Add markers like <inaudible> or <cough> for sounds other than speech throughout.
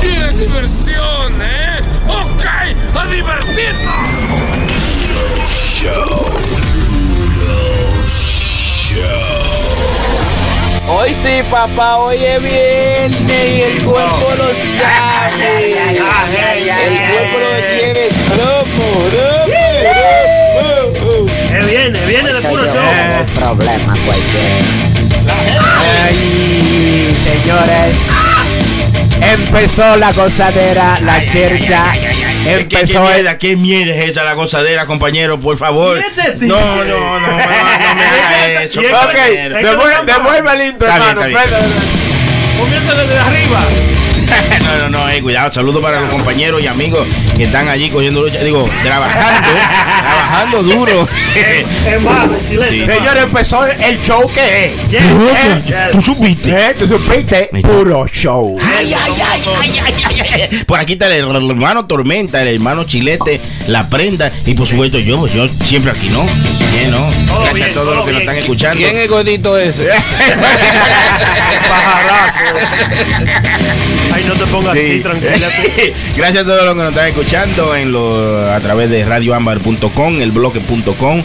¡Qué diversión, eh! ¡Ok! ¡A divertirnos! Hoy sí, papá, hoy es viernes y el cuerpo lo sabe. El cuerpo lo tiene rojo. Eh, viene, viene de puro show. problema cualquiera. Ay, señores. Empezó la gozadera, la chercha. Empezó ¿Qué mierda, qué mierda es esa la gozadera, compañero? Por favor. No, no, no, no, no me <laughs> haga eso. Ok, Devuelve, el intro, hermano. Comienza desde arriba. <laughs> No, no, no, eh, cuidado. Saludos para los compañeros y amigos que están allí cogiendo lucha. Digo, trabajando, trabajando duro. Es. <laughs> Sí. empezó el show que es. Eh. ¿Tú supiste? Eh, tú supiste, puro show. Ay, ay, ay, ay, ay, ay, ay. Por aquí está el hermano Tormenta, el hermano Chilete, la prenda y por supuesto yo, yo siempre aquí, ¿no? Bien, ¿no? Todo Gracias bien, a todos todo los que nos están escuchando. ¿Quién es gordito ese? <laughs> <laughs> Pajarazo. Ay, no te pongas así, Sí. tranquila. <laughs> Gracias a todos los que nos están escuchando en lo, a través de radioambar.com, el bloque.com,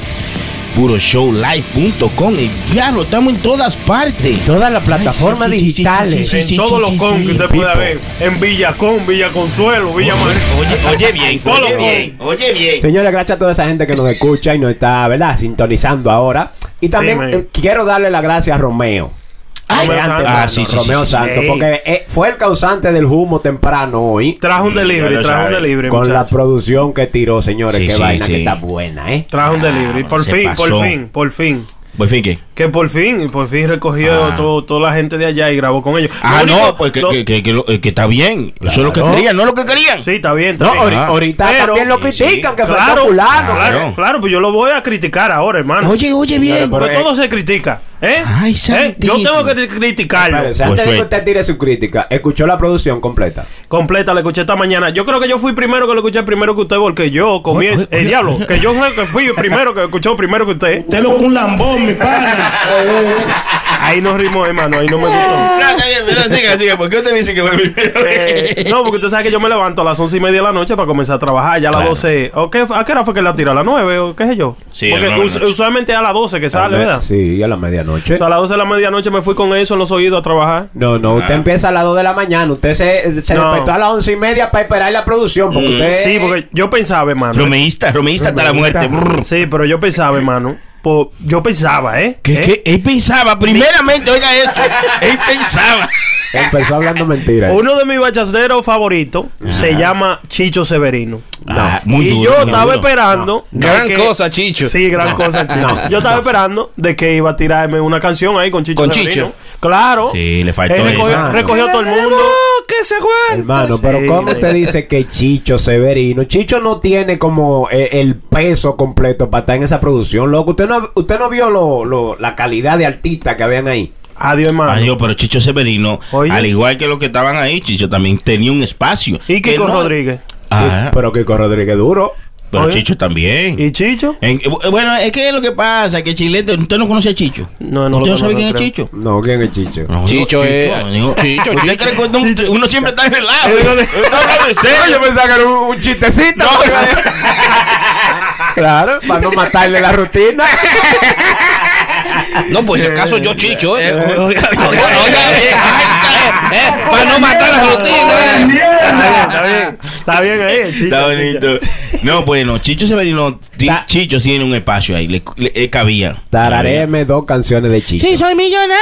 puroshowlive.com. Y claro, estamos en todas partes. Todas las plataformas Ay, sí, sí, sí, digitales. sí, sí, En todos los con que usted pueda ver. En Villacón, Villa Consuelo, Villa. Oye, oye bien, Solo oye bien, oye bien. Señores, gracias a toda esa gente que nos escucha y nos está, ¿verdad? Sintonizando ahora. Y también eh, quiero darle las gracias a Romeo. Ay, Romeo Santos. Ah, sí, sí, Romeo sí, sí. Santos, porque eh, fue el causante del humo temprano hoy. Trajo un delivery, trajo un delivery. Con la producción que tiró, señores. Sí, qué sí, vaina sí. que está buena, ¿eh? Trajo un delivery. Por fin, por fin, por fin. Pues fin, ¿qué? Que por fin, por fin recogió Ah. todo, toda la gente de allá y grabó con ellos. Ah, único- no, pues que, lo- que, que, que lo- eh, que está bien. Eso es lo que querían, no es lo que querían. Sí, está bien, está No, bien. Ah. ahorita Pero- también lo sí. critican, que fue Claro, fulano. claro, Claro. claro, pues yo lo voy a criticar ahora, hermano. Oye, oye bien. Pero, Porque eh, todo se critica, ¿eh? Ay, ¿Eh? Yo tengo que criticarlo. Antes de que usted tire su crítica, escuchó la producción completa. Completa, la escuché esta mañana. Yo creo que yo fui primero que lo escuché primero que usted, porque yo oye, el diablo, oye. que yo fui el primero que escuchó primero que usted. Usted lo con un lambón, mi pana. <laughs> Ahí no rimó, hermano, ahí no me gustó. No, está bien, pero siga, siga. ¿Por qué usted dice que fue primero? Eh, no, porque usted sabe que yo me levanto a las once y media de la noche para comenzar a trabajar. Ya a las Claro. 12. ¿o qué, ¿A qué hora fue que la tiró? ¿A las 9 o qué sé yo? Sí, porque las nueve usualmente a las 12 que sale, ¿verdad? Sí, a la medianoche. O sea, a las 12 de la medianoche me fui con eso en los oídos a trabajar. No, no, usted Ah. empieza a las 2 de la mañana. Usted se, se No. despertó a las 11 y media para esperar la producción. Porque Mm, usted. Sí, porque yo pensaba, hermano. Romeísta, romeísta hasta la muerte. Brr. Sí, pero yo pensaba, hermano. yo pensaba, ¿eh? ¿Qué, ¿Eh? qué? Él pensaba, primeramente, oiga eso. Él pensaba. Empezó hablando mentiras. Uno de mis bachaceros favoritos se llama Chicho Severino. Ah, muy y duro, yo muy estaba duro. esperando. Gran que- cosa, Chicho. Sí, gran cosa, Chicho. No. Yo estaba esperando de que iba a tirarme una canción ahí con Chicho Con Severino. Chicho. Claro. Sí, le faltó Él recogió, eso. recogió a todo el mundo. que se aguanta. Hermano, pero Sí. ¿cómo usted dice que Chicho Severino? Chicho no tiene como eh, el peso completo para estar en esa producción, loco. Usted no, usted no vio lo, lo- la calidad de artista que habían ahí. Adiós, hermano. Adiós, pero Chicho Severino, Oye. al igual que los que estaban ahí, Chicho también tenía un espacio. Y Que Kiko no- Rodríguez. Ah, Pero Kiko Rodríguez duro. pero Oye. Chicho también. ¿Y Chicho? En- eh, bueno, es que lo que pasa que Chilete, usted no conoce a Chicho. No, no lo ¿Usted no sabe conozco, quién es creo. Chicho? No, ¿quién es Chicho? No, Chicho es- digo, Chicho, ¿Usted Chicho. cree que uno, uno siempre está en el lado? De- <laughs> en serio. yo pensaba que era un, un chistecito. <laughs> claro, para no matarle la rutina. No, pues si acaso yo chicho, ¿eh? Eh, oiga, oiga, Oiga, oiga, eh, eh, <laughs> eh, para no matar la rutina. eh. Está bien, está bien ahí, el Chicho. Está bonito. No, bueno, Chicho Severino, ti- Ta- Chicho tiene un espacio ahí, le, le- le cabía. Tararéme dos canciones de Chicho. Sí, soy millonario.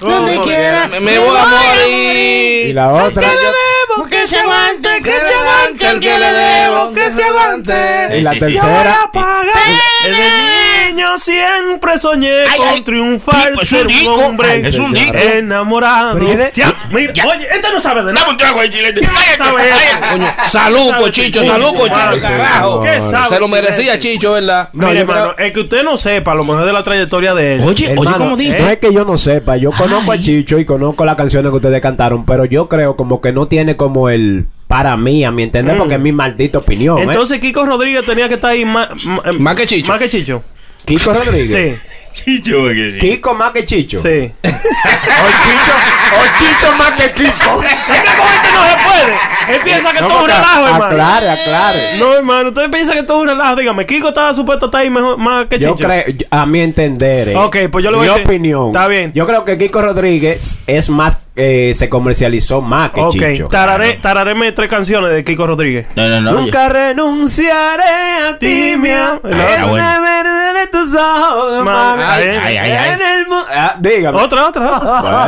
donde no, quiera. Me, me voy a Y morir. la otra. Que se aguante, Que se aguante el que le debo, que se aguante. Y la. Desde niño siempre soñé Ay, con ay, triunfar, tipo, es ser un un disco. hombre Ay, es un disco. enamorado. Pero, ¿y de- Ya, mira, Ya. oye, este no sabe de Dame nada. un trago ahí, Chilete. salud, ¿Sabe por Chicho, salud, Chicho, carajo. ¿Qué No, Se lo merecía? Chicho, ¿verdad? No, Mire, hermano, es que usted no sepa a lo mejor de la trayectoria de él. Oye, oye, ¿cómo No dice? es que yo no sepa, yo conozco a Chicho y conozco las canciones que ustedes cantaron, pero yo creo como que no tiene como el para mí, a mi entender, Mm. porque es mi maldita opinión. ¿eh? Entonces Kiko Rodríguez tenía que estar ahí más, Más que Chicho. Más que Chicho. Kiko Rodríguez. Sí, Chicho, que sí. Kiko más que Chicho. sí. <laughs> O Chicho, o Chicho más que Kiko. Es que con este no se Él piensa que No, todo es un relajo, hermano. Aclare, aclare. No, hermano, usted piensa que todo es un relajo. Dígame, Kiko estaba supuesto estar ahí mejor, más que Yo Chicho. creo, a mi entender, eh, Ok, pues yo le voy mi a decir- opinión. Está bien. Yo creo que Kiko Rodríguez es más, eh, se comercializó más que Ok, Chicho. tararé, tararéme tres canciones de Kiko Rodríguez. No, no, no. Nunca renunciaré a ti, mi amor. Ay, ah, bueno. de tus ojos, Ma- mami. ay, ay, ay, ay. En el mu- Ah, dígame. Otra, otra.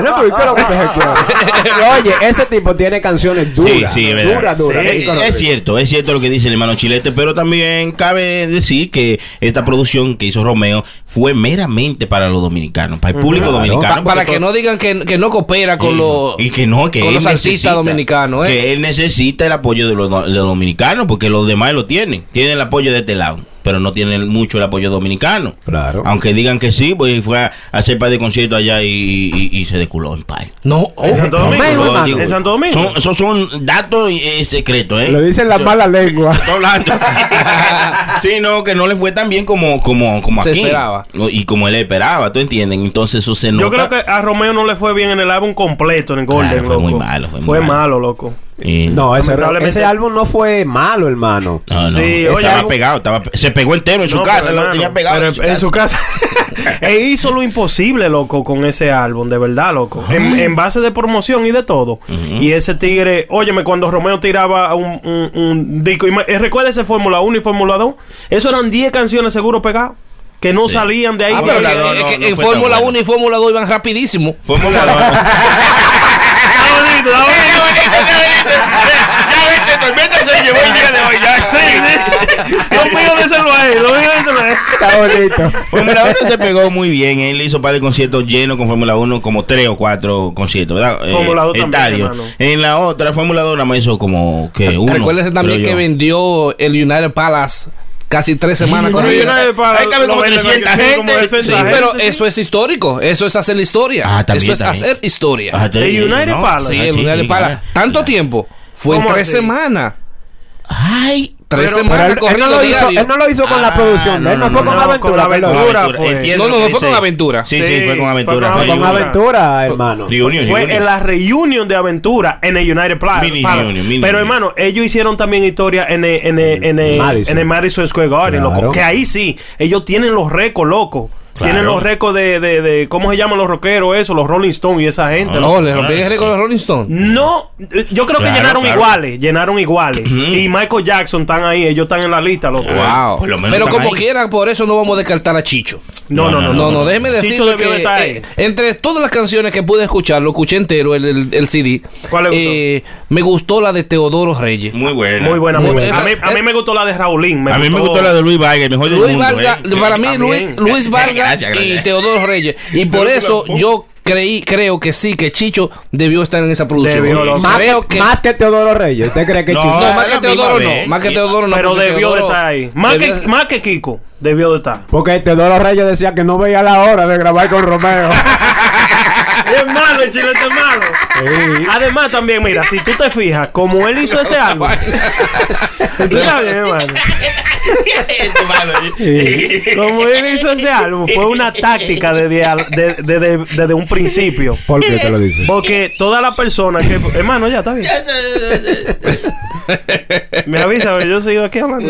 Bueno, pero ¿qué lo que quiere? <laughs> Oye, ese tipo tiene canciones duras. Sí, sí, es verdad. Duras, duras. Sí. Kiko Es cierto, es cierto lo que dice el hermano Chilete, pero también cabe decir que esta producción que hizo Romeo fue meramente para los dominicanos, para el público Claro. dominicano. Pa- para que todo- no digan que, que no coopera con Sí, los y que no, que con él los artistas dominicanos, ¿eh? Que él necesita el apoyo de los, de los dominicanos, porque los demás lo tienen. Tienen el apoyo de este lado, pero no tienen mucho el apoyo dominicano. Claro. Aunque digan que sí, pues fue a hacer par de conciertos allá y, y- y se desculó en par. No, oh, En Santo Domingo, hermano. hermano. En Santo Domingo. Son, esos son datos eh, secretos, ¿eh? Lo dicen las Yo- malas <laughs> lenguas. Estoy hablando. <laughs> sí, no, que no le fue tan bien como, como, como Se aquí. esperaba. No, Y como él esperaba, ¿tú entiendes? Entonces eso se nota. Yo creo que a Romeo no le fue bien en el álbum completo, en el Golden, Claro, fue loco. muy malo, fue muy Fue malo. malo, loco. Y- No, ese, ese álbum no fue malo, hermano. No, no. Sí, oye, estaba pegado, estaba, se pegó entero en su No, casa, pero, lo tenía pegado pero en su casa. <laughs> e hizo lo imposible, loco, con ese álbum, de verdad, loco. En, en base de promoción y de todo. Y ese tigre, óyeme, cuando Romeo tiraba un, un, un disco, y me- eh, recuerda ese Fórmula 1 y Fórmula 2, eso eran 10 canciones seguro pegadas, que no Sí. salían de ahí. Ah, pero no, no, no, en Fórmula bueno. 1 y Fórmula 2 iban rapidísimo. Fórmula Está bonito, está bonito. Ya vete, Tormenta se llevó el día de hoy. Ya, Sí, sí. Lo mío de serlo a él, lo mío de serlo a él. Está bonito. Fórmula 1 se pegó muy bien. Él hizo un par de conciertos llenos con Fórmula 1, como tres o cuatro conciertos, ¿verdad? Eh, Fórmula 2 también, estadios. hermano. En la otra, Fórmula 2 nada más hizo como que uno. Recuérdese también que yo. vendió el United Palace casi tres semanas Ahí cabe lo como venden 300 aquí, sí, como gente. 60 Sí, gente, pero eso es histórico. Eso es hacer la historia. Ah, también, eso es también. hacer historia. Ah, El United no, Palace. sí, el United claro. Tanto tiempo. Fue en ¿Cómo tres así? semanas. Ay, Tres Pero- Pero semanas él, él no lo hizo, diario. él no lo hizo con la Ah, producción. no, él no, no, fue con no, aventura. con Aventura Aventura, fue. entiendo No, no, fue con. Aventura. Sí, Sí, sí, fue con fue Aventura. con fue Con Aventura. aventura, hermano. Reunion, Fue reunion. en la reunión de aventura en el United Mini Palace. reunion, mini Pero reunion. hermano, ellos hicieron también historia en el, en el, en el, Madison. en el Madison Square Garden, Claro. loco. Que ahí sí, ellos tienen los récords, loco. Claro. Tienen los récords de, de, de, ¿cómo se llaman los rockeros eso? Los Rolling Stones y esa gente. No, le rompí el récord los Rolling Stones. No, yo creo que Claro, llenaron claro. iguales, llenaron iguales. Y Michael Jackson están ahí, ellos están en la lista, loco. Wow. Lo Pero como ahí. quiera, por eso no vamos a descartar a Chicho. No, no, no, No, no, déjeme Chicho decirle debió de que estar eh, entre todas las canciones que pude escuchar, lo escuché entero, el, el, el CD. ¿Cuál le gustó? eh, me gustó la de Teodoro Reyes. Muy buena. Muy buena, muy buena. A mí, a mí me gustó la de Raulín. a mí me gustó la de Luis Vargas, del Luis mundo. Vargas, eh. para mí Luis. Luis <laughs> Vargas Gracias, gracias. y Teodoro Reyes. Y por eso yo creí, creo que sí, que Chicho debió estar en esa producción. Debió. Más, creo que más que Teodoro Reyes. ¿Usted cree que No, Chico? no, más que Teodoro no, más que Teodoro no. Pero debió de estar ahí. Más que, más que Kiko, debió de estar. Porque Teodoro Reyes decía que no veía la hora de grabar con Romeo. <laughs> <laughs> Es malo, el chilete es malo. Además, también, mira, si tú te fijas, como él hizo ese bien, <laughs> hermano. Eh. Como él hizo ese álbum, fue una táctica desde, al- de- de- de- desde un principio. ¿Por qué te lo dices? Porque toda la persona que. Hermano, ya está bien. <laughs> Me avisa, yo sigo aquí hablando.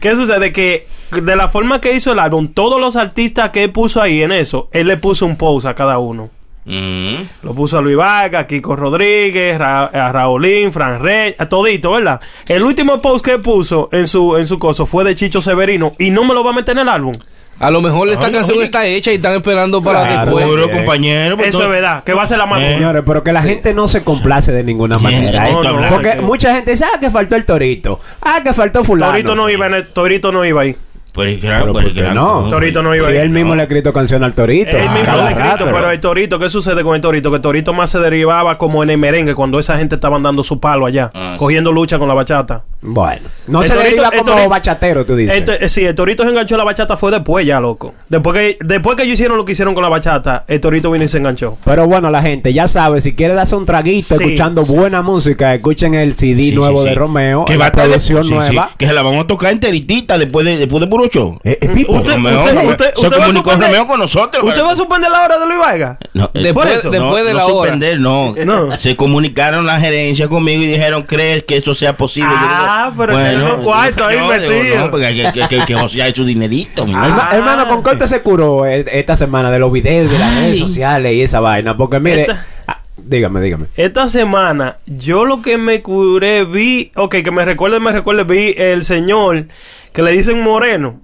¿Qué sucede? Que de la forma que hizo el álbum, todos los artistas que él puso ahí en eso, él le puso un post a cada uno. Mm. Lo puso a Luis Vargas, a Kiko Rodríguez, Ra- a Raulín, Fran Rey, a todito, ¿verdad? El último post que puso en su, en su coso fue de Chicho Severino y no me lo va a meter en el álbum. A lo mejor esta canción oye. está hecha y están esperando para Claro. después. Seguro, compañero. pues, Eso es verdad, que va a ser la más. Eh. Señores, pero que la gente no se complace de ninguna manera. ¿eh? no, no, Porque no. mucha gente dice, ah, que faltó el torito. Ah, que faltó fulano. Torito no iba en el- Torito no iba ahí. Pues claro, Pero pues ¿por qué claro, no? Torito no iba Si él mismo le ha escrito canción al torito. Él mismo ha escrito, pero el Torito, ¿qué sucede con el Torito? Que el Torito más se derivaba como en el merengue cuando esa gente estaban dando su palo allá, Ah, sí. cogiendo lucha con la bachata. Bueno, no El se torito- deriva el como torito- bachatero, tú dices. Ento- eh, sí, el Torito se enganchó a la bachata fue después ya, loco. Después que, después que ellos hicieron lo que hicieron con la bachata, el Torito vino y se enganchó. Pero bueno, la gente ya sabe, si quiere darse un traguito Sí, escuchando buena música, escuchen el CD Sí, nuevo sí, de. Romeo, que la va a producción nueva. que se la vamos a tocar enteritita después de, después de puro show. Eh, eh, Pipo, Usted- Romeo, usted- Romeo. usted- se usted va a comunicó Romeo con nosotros. ¿Usted va a suspender la hora de Luis Vargas? No, Después- eso, después de la hora. suspender, no. No. Se comunicaron la gerencia conmigo y dijeron, ¿crees que eso sea posible? Ah, pero que hay unos cuartos ahí digo. No, porque que, que, que, que josear su dinerito. mi hermano. Herma- Ah. Hermano, ¿con qué usted se curó eh, esta semana de los videos de las redes sociales y esa vaina? Porque mire, Esta- ah, dígame, dígame. Esta semana, yo lo que me curé, vi, ok, que me recuerde, me recuerde, vi el señor que le dicen moreno.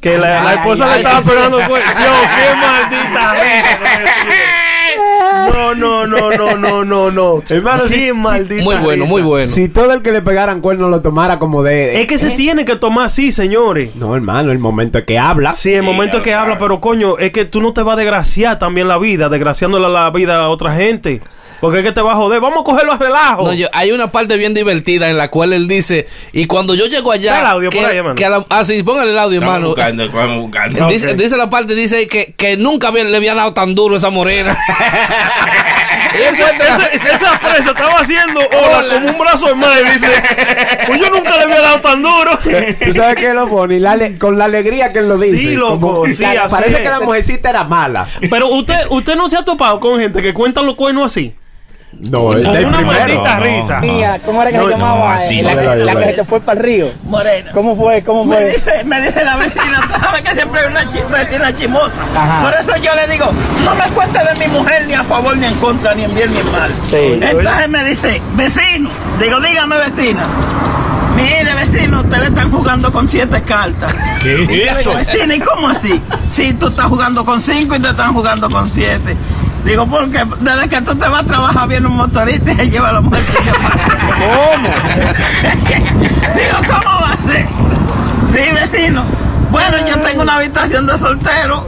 Que la, la Ay, esposa ay, le ay, estaba pegando. Yo, qué maldita <laughs> risa con ese tío. No, no, no, no, no, no, no. Hermano, sí, sí, maldita Muy bueno, muy bueno. Si todo el que le pegaran cuerno lo tomara como de... Es que se tiene que tomar así, señores. No, hermano, el momento que habla. Sí, el momento que habla, pero coño, es que tú no te vas a desgraciar también la vida, desgraciándole la vida a otra gente. Porque es que te va a joder. Vamos a cogerlo a relajo. No, yo- hay una parte bien divertida en la cual él dice, y cuando yo llego allá... El audio por que- ahí, hermano. que a la- ah, sí, póngale el audio, hermano. buscando, estamos buscando. Dice, la parte, dice que, que nunca había- le había dado tan duro esa morena. <laughs> Esa presa estaba haciendo hola como un brazo de madre. Dice, pues yo nunca le había dado tan duro. ¿Tú sabes qué es lo funny? La con la alegría que él lo Sí, dice. loco, sí, así Parece es. que la mujercita era mala. Pero usted, usted no se ha topado con gente que cuenta los cuernos así. No, Con el una primero. maldita no, risa. Mía, ¿cómo era que No, se no, llamaba? así la, que- la que se te fue para el río. Morena. ¿Cómo fue? ¿Cómo Me fue? dice, me dice la vecina, <laughs> tú sabes que siempre hay una vecina chimosa. Ajá. Por eso yo le digo, no me cuente de mi mujer ni a favor ni en contra, ni en bien ni en mal. Sí. Entonces me dice, vecino, digo, dígame vecina. Mire, vecino, usted le están jugando con siete cartas. ¿Qué es eso? vecina, ¿y cómo así? Si tú estás jugando con cinco y te están jugando con siete. Digo, porque desde que tú te vas a trabajar viene un motorista y se lleva a la mujer tuya para- ¿Cómo? <laughs> Digo, ¿cómo va a ser? Sí, vecino. Bueno, yo tengo una habitación de soltero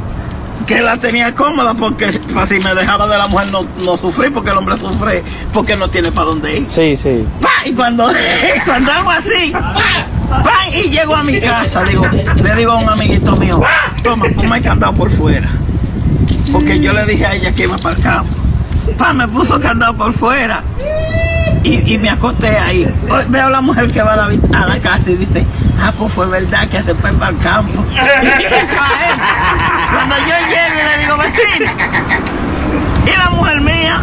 que la tenía cómoda porque si me dejaba de la mujer no, no sufrí porque el hombre sufre porque no tiene para dónde ir. Sí, sí. Y cuando, <laughs> cuando hago así, ¡pa! ¡pa! y llego a mi casa, digo, le digo a un amiguito mío, toma, ponme el candado por fuera. Porque yo le dije a ella que iba para el campo. Pa, me puso candado por fuera. Y, y me acosté ahí. Hoy Veo a la mujer que va a la, habit- a la casa y dice, ah, pues fue verdad que se fue para el campo. <laughs> Él. Cuando yo llego y le digo, vecino, ¿y la mujer mía?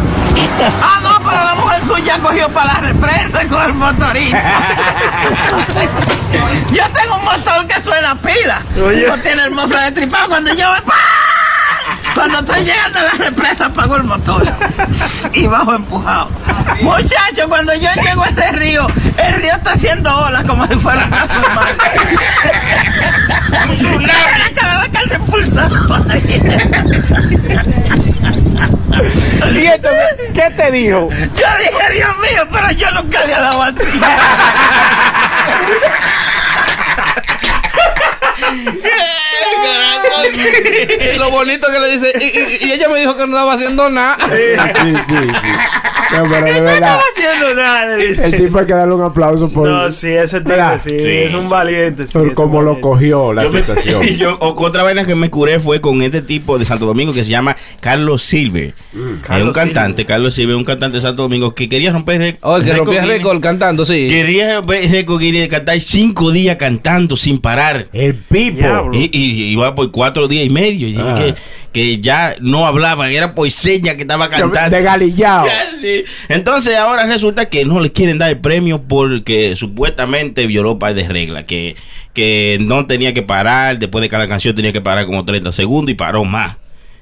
Ah, no, pero la mujer suya cogió para la represa con el motorista. <laughs> yo tengo un motor que suena a pila. No tiene el mofle de tripado. Cuando yo voy, ¡pa! Cuando estoy llegando a la represa apago el motor y bajo empujado. Muchachos, cuando yo llego a este río, el río está haciendo olas como si fuera un caso de mar. Cada vez que él se impulsa. ¿Y entonces qué te dijo? Yo dije, Dios mío, pero yo nunca le he dado así. <laughs> y lo bonito que le dice, y, y- y ella me dijo que no estaba haciendo nada. Sí, sí, sí. No, pero de <laughs> verdad. haciendo nada. El tipo hay que darle un aplauso por, No, sí, ese tipo, ¿Verdad? sí, Sí. es un valiente. Sí, por cómo lo cogió la Yo me- situación. <laughs> yo- o- otra vaina que me curé fue con este tipo de Santo Domingo que se llama Carlos Silver. es un cantante, Carlos Silver, un cantante de Santo Domingo que quería romper récord. Oh, el que rompía récord cantando, sí. Quería romper récord de cantar cinco días cantando sin parar. El Pipo. Y, y- y iba por cuatro días y medio. Y Ah. que, que ya no hablaba, era por señas que estaba cantando. De galillao. Sí. Entonces ahora resulta que no le quieren dar el premio porque supuestamente violó par de reglas, que, que no tenía que parar, después de cada canción tenía que parar como 30 segundos y paró más.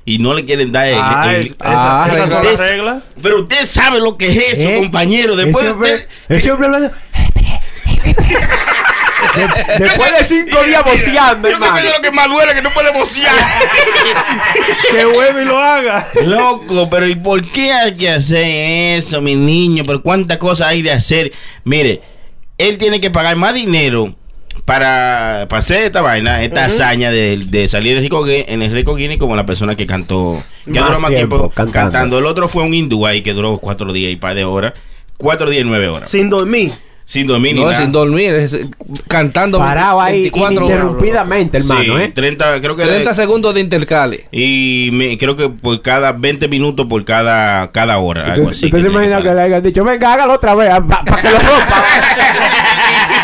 Y no le quieren dar el... Ah, el- es- esa- esas son las Usted- reglas. Pero usted sabe lo que es eso, ¿Eh? compañero. Después ese hombre, usted- ese hombre hablando. De- después de cinco días boceando, Yo creo que es lo que más duele, que no puede bocear. <laughs> Que hueve y lo haga. Loco, pero ¿y por qué hay que hacer eso, mi niño? Pero cuántas cosas hay de hacer. Mire, él tiene que pagar más dinero para, para hacer esta vaina, esta hazaña de, de salir en el, récord Gui- en el récord Guinness como la persona que cantó, que Más duró más tiempo tiempo, cantando. cantando. El otro fue un hindú ahí que duró cuatro días y par de horas. Cuatro días y nueve horas. Sin dormir. Sin dormir ni No, nada. sin dormir, es, eh, cantando Parado ahí 24 horas. ininterrumpidamente, hermano, Sí, ¿eh? 30, creo que 30 segundos de intercale. y me, creo que por cada 20 minutos por cada cada hora. algo Usted, así usted se imagina que, pagar. le hayan dicho, venga, hágalo otra vez, para que lo rompa. <laughs>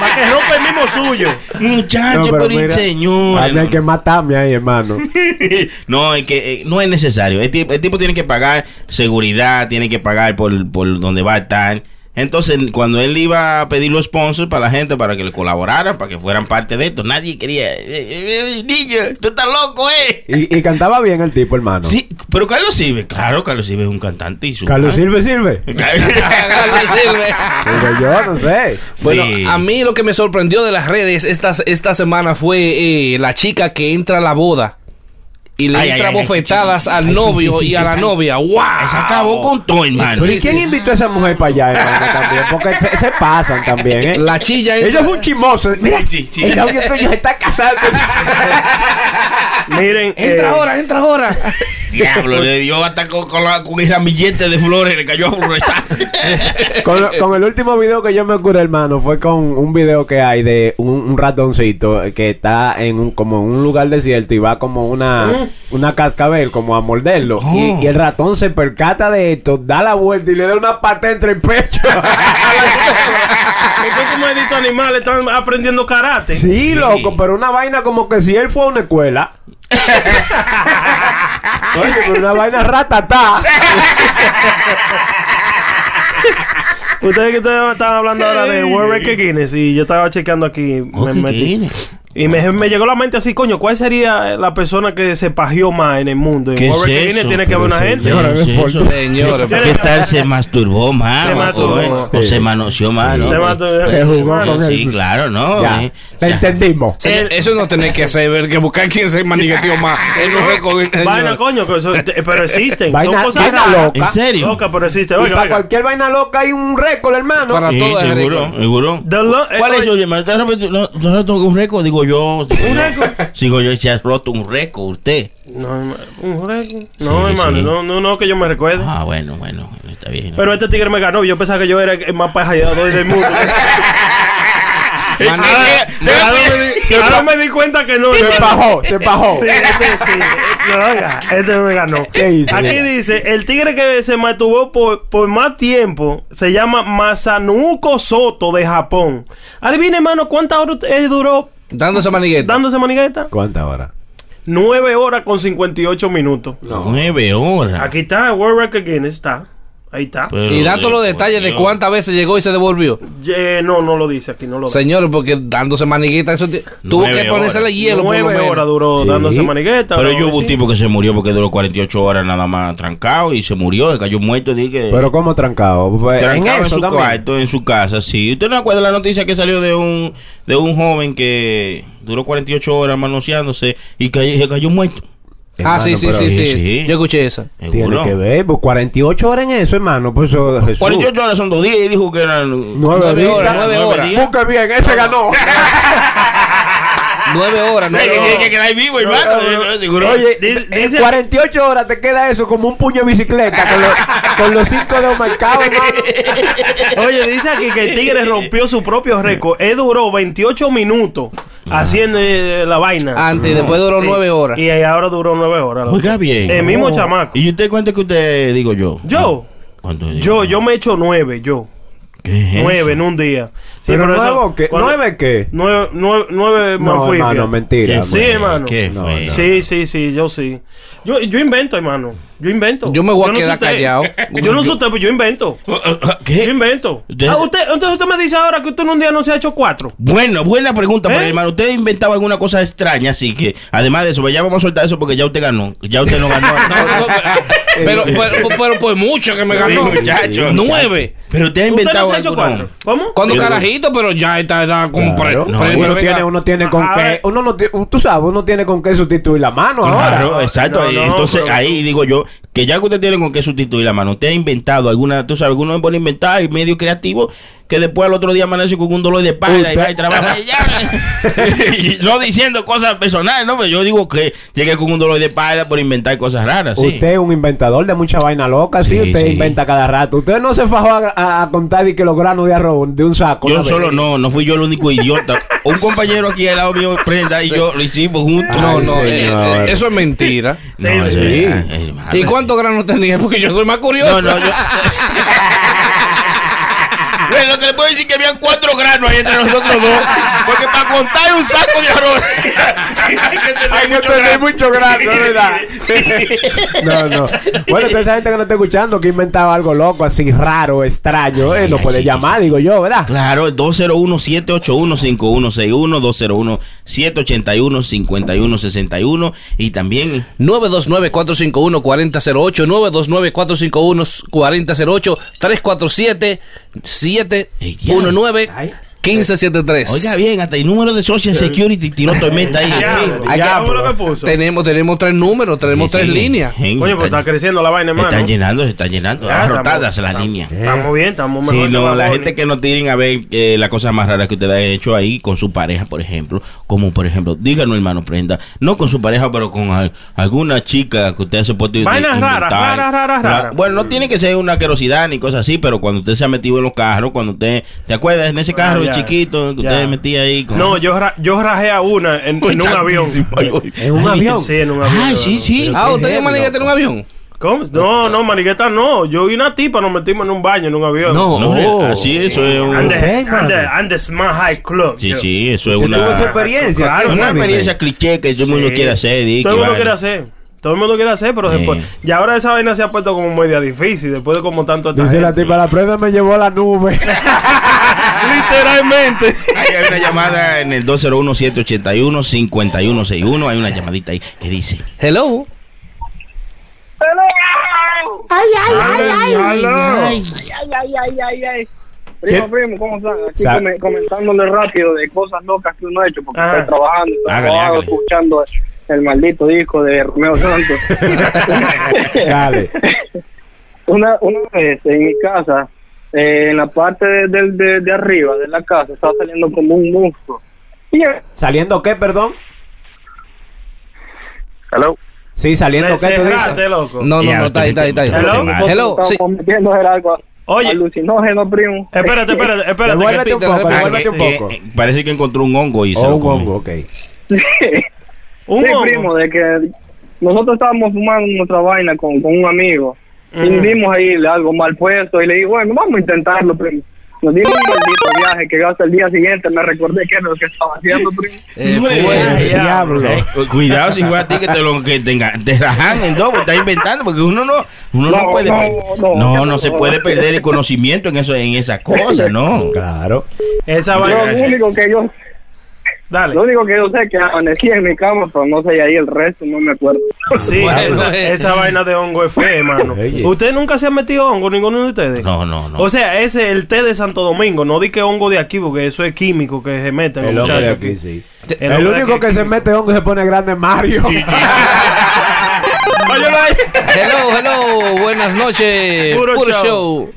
Para que rompa el mismo suyo. Muchacho, No, pero, mira, señor. A mí hay que matarme ahí, hermano. <laughs> no, es que eh, no es necesario. El tipo, el tipo tiene que pagar seguridad, tiene que pagar por, por donde va a estar. Entonces, cuando él iba a pedir los sponsors para la gente, para que le colaboraran, para que fueran parte de esto, nadie quería. "Eh, eh, eh, niño, tú estás loco, ¿eh? Y, y cantaba bien el tipo, hermano. Sí, pero Carlos Silve, claro, Carlos Silve es un cantante y su. Carlos Silve sirve. <laughs> Carlos Silve. Digo yo, no sé. Bueno, Sí. a mí lo que me sorprendió de las redes esta, esta semana fue eh, la chica que entra a la boda y le Ay, entra ay, bofetadas al novio sí, sí, y a la sí. novia. ¡Wow! Se acabó con todo, hermano. Pero ¿y quién invitó a esa mujer para allá, hermano, <laughs> también? Porque se, se pasan también, ¿eh? La chilla es un chismoso. Mira, Sí, sí. el novio tuyo está casando. <laughs> Miren, Entra eh, ahora, entra ahora. <laughs> Diablo, le dio hasta con, con, la, con el ramillete de flores, le cayó a floresar. con, con el último video que yo me curé, hermano, fue con un video que hay de un, un ratoncito que está en un como en un lugar desierto y va como una, una cascabel, como a morderlo. Y, y el ratón se percata de esto, da la vuelta y le da una pata entre el pecho. es que como animales están aprendiendo karate. sí, loco, pero una vaina como que si él fue a una escuela. <laughs> Oye, pero una vaina ratatá. Ustedes que ustedes estaban hablando ahora de World Record Guinness y yo estaba chequeando aquí. me metí. Y me, me llegó a la mente así, coño, ¿cuál sería la persona que se pajeó más en el mundo? En ¿Qué World es Record Guinness eso? tiene que haber una gente. señora, ¿qué tal se masturbó más? Se o- masturbó. O, o se manoseó más, ¿no? Se masturbó. Se jugó con Sí, el- claro, ¿no? Ya, Eh, te entendimos. Señor, eso no tiene que ver que buscar quién se manigueteó más. Él no recoge- Vaina, señor. coño, pero existen. Vaina- Son cosas loca. ¿En serio? Loca, pero existe. Para oiga. cualquier vaina loca hay un récord, hermano. Para Sí, todo seguro, récord. seguro. ¿Cuál es no- ¿No tengo un récord? Digo yo. ¿Un récord? Digo yo, se ha roto un récord usted. No, hermano, un récord. No, Sí, hermano, sí. no, no, no, que yo me recuerde. Ah, bueno, bueno, está bien. Pero este tigre me ganó. Yo pensaba que yo era el más pajadeador del mundo. <laughs> Ahora, ahora me di, ahora me di cuenta que no. Se pajó, se pajó. Sí, este sí. No, oiga, este me ganó. ¿Qué hizo? Aquí dice, el tigre que se masturbó por, por más tiempo se llama Masanuko Soto de Japón. Adivine, hermano, ¿cuántas horas él duró Dándose manigueta. dándose manigueta? ¿Cuántas horas? 9 horas con 58 minutos. Nueve horas. Aquí está, World Record Guinness está. Ahí está. Pero, Y dando los detalles de cuántas veces llegó y se devolvió. No, no lo dice aquí, no lo dice. Señores, porque dándose manigueta, eso tuvo Nueve que ponérsele hielo por lo 9 menos. horas duró Sí. dándose manigueta. Pero yo hubo un tipo que se murió porque duró 48 horas nada más trancado y se murió, se cayó muerto. Dije, Pero ¿cómo trancado? Pues, trancado en, su también. cuarto, en su casa, sí. ¿Usted no acuerda la noticia que salió de un de un joven que duró 48 horas manoseándose y cayó, se cayó muerto? Ah, sí, sí, pero sí, sí, sí, sí. Yo escuché esa. Tiene Seguro. que ver, pues 48 horas en eso, hermano. Pues eso, Jesús. 48 horas son dos días y dijo que eran Nueve Nueve días. horas, nueve horas. días. Busque bien, ese ganó. <laughs> Nueve horas, No, nueve que tiene que horas. quedar vivo, hermano. no, seguro. Oye, Dice- en dice- 48 horas te queda eso como un puño de bicicleta con, los- con los cinco dedos marcados, hermano. <laughs> Oye, dice aquí que el tigre rompió su propio récord. Él duró 28 minutos haciendo eh, la vaina. Antes y después duró Sí. nueve horas. Y ahora duró 9 horas. loco. Oiga bien. El mismo Oh. chamaco. ¿Y usted cuenta que usted digo yo? Yo. ¿Cuánto digo? Yo, yo me hecho 9, yo. ¿Qué es eso? 9 en un día. Sí, Pero eso- nuevo, ¿qué? cuando- ¿Nueve qué? Nueve, nueve, nueve No, hermano, mentira. ¿Qué Sí, hermano. ¿Qué No, fue? no. Sí, sí, sí, yo sí. Yo, yo invento, hermano. Yo invento. Yo me voy a no quedar callado. Yo no sé usted, pero yo invento. ¿Qué? Yo invento. Ah, usted, entonces usted me dice ahora que usted en un día no se ha hecho cuatro. Bueno, buena pregunta, ¿Eh? pero hermano. Usted inventaba alguna cosa extraña, así que además de eso, pues ya vamos a soltar eso porque ya usted ganó. Ya usted no ganó. <laughs> No, no, pero, <laughs> pero, pero por mucho que me Sí, ganó. muchacho. Nueve. Pero usted ha ¿Usted no inventado se ha hecho cuatro? ¿Cómo? Cuando Sí, carajito, pero ya está, está como pre- Claro. No, pre- uno, pero tiene, uno tiene con Ah, qué, uno no tiene, tú sabes, uno tiene con qué sustituir la mano Claro, ahora. exacto. No, no, Entonces pero- ahí digo yo que ya que usted tiene con qué sustituir la mano, usted ha inventado alguna, tú sabes, uno a inventar y medio creativo que después al otro día amanece con un dolor de espalda y va y trabaja. y <laughs> ya. <laughs> Y no diciendo cosas personales, ¿no? Pero yo digo que llegué con un dolor de espalda por inventar cosas raras, sí. Usted es un inventador de mucha vaina loca, sí, Sí, usted sí. inventa cada rato. Usted no se fajó a, a- a contar y que los granos de arroz de un saco. Yo vez? solo no, no fui yo el único idiota. <laughs> Un compañero aquí al lado mío prenda y yo lo hicimos juntos. No, Ay, no, eh, señor. eh, eso es mentira. No. ¿Y cuántos granos tenía? Porque yo soy más curioso. No, no, yo. Bueno, lo que le puedo decir es que habían cuatro granos ahí entre nosotros dos. Porque para contar un saco de arroz. <laughs> hay que tener mucho grano. verdad. <laughs> no, no. Bueno, toda esa gente que no está escuchando que inventaba algo loco, así raro, extraño, eh, Ay, ay, puede sí, llamar, sí, sí. digo yo, ¿verdad? Claro, el 201-781-5161, 201-781-5161 y también 929-451-4008, 929-451-4008, 719 347-719-1573. Oiga bien, hasta el número de Social Security tiró tormenta ahí. Diablo lo que puso. Tenemos, tenemos tres números, tenemos Sí, tres sí. líneas. Coño, pues está creciendo la vaina, se hermano. están llenando, se están llenando. Ya, Arrotadas estamos- las líneas. Estamos bien, estamos mejor. Sí, que no, la gente que no tiren a ver eh, la cosa más rara que usted ha hecho ahí con su pareja, por ejemplo, como por ejemplo, díganos hermano Prenda, no con su pareja, pero con al- alguna chica que usted se puede Vainas raras, raras, raras, raras. Bueno, no tiene que ser una querosidad ni cosas así, pero cuando usted se ha metido en los carros, cuando usted, ¿te acuerdas en ese carro Ah, ya. chiquito que Ya. usted metía ahí? Con, No, yo, ra- yo rajé a una en, en un avión. En un avión. Sí, en un avión. Ay, sí, sí. Ah, ¿usted heavy, es manigueta en un avión? ¿Cómo? No, no, mariqueta no. Yo y una tipa nos metimos en un baño, en un avión. No. No, Oh. así eso es un... And the, Ok, and the, mano. and the Smart High Club. Sí, yo. sí, eso es ¿Usted una... tuvo esa experiencia? Claro, ¿Qué Una experiencia cliché que todo el mundo quiere hacer. Todo el mundo quiere hacer. Todo el mundo quiere hacer, pero Sí. después. Y ahora esa vaina se ha puesto como media difícil. Después de como tanto. Dice la gente. tipa, la prenda me llevó a la nube. <laughs> Literalmente. Hay una llamada en el 201-781-5161. Hay una llamadita ahí que dice: Hello. Aló. Ay, ay, ay, ay, ay. Primo, ¿Qué? primo, ¿cómo están? Aquí Sa- come- comentándole rápido de cosas locas que uno ha hecho, porque Ajá. estoy trabajando, estoy Hágale, trabajando, hágale. escuchando el maldito disco de Romeo Santos. <laughs> Dale. <laughs> una, una vez en mi casa, eh, en la parte de, de- de- de arriba de la casa, estaba saliendo como un monstruo. Y yo- ¿Saliendo qué, perdón? Hello. Sí, saliendo qué tú dices. loco. No, no, Ya, no, está ahí, está ahí, está ahí. Hello. Hello, sí. algo Oye. alucinógeno, primo. Espérate, espérate, espérate. Devuélvete un poco, devuélvete un poco. eh, parece que encontró un hongo y se Oh, lo un come. hongo, ok. <laughs> Un sí, hongo. primo, de que nosotros estábamos fumando nuestra vaina con, con un amigo y vimos ahí algo mal puesto y le digo, bueno, vamos a intentarlo, primo. Nos dimos un maldito viaje que hasta el día siguiente me recordé que era lo que estaba haciendo, primo. Eh, Diablo. Eh, cu- cuidado si fue a ti que te lo que tenga, te rajan en dos, porque estás inventando, porque uno no, uno no, No, puede, no, no, no, no se puede perder el conocimiento en eso, en esas cosas, no. Claro. Esa Yo, vaina. lo único que yo, Dale. lo único que yo sé es que amanecí en mi cama, pero no sé ahí el resto, no me acuerdo. <laughs> Sí, Bueno, esa, esa vaina de hongo es fea, hermano. Oye. ¿Usted nunca se ha metido hongo, ninguno de ustedes? No, no, no. O sea, ese es el té de Santo Domingo. No di que hongo de aquí, porque eso es químico que se meten El los muchachos. aquí, sí. El único que se mete hongo y se pone grande Mario. <laughs> Hello, hello, buenas noches. Puro Puro, show. show.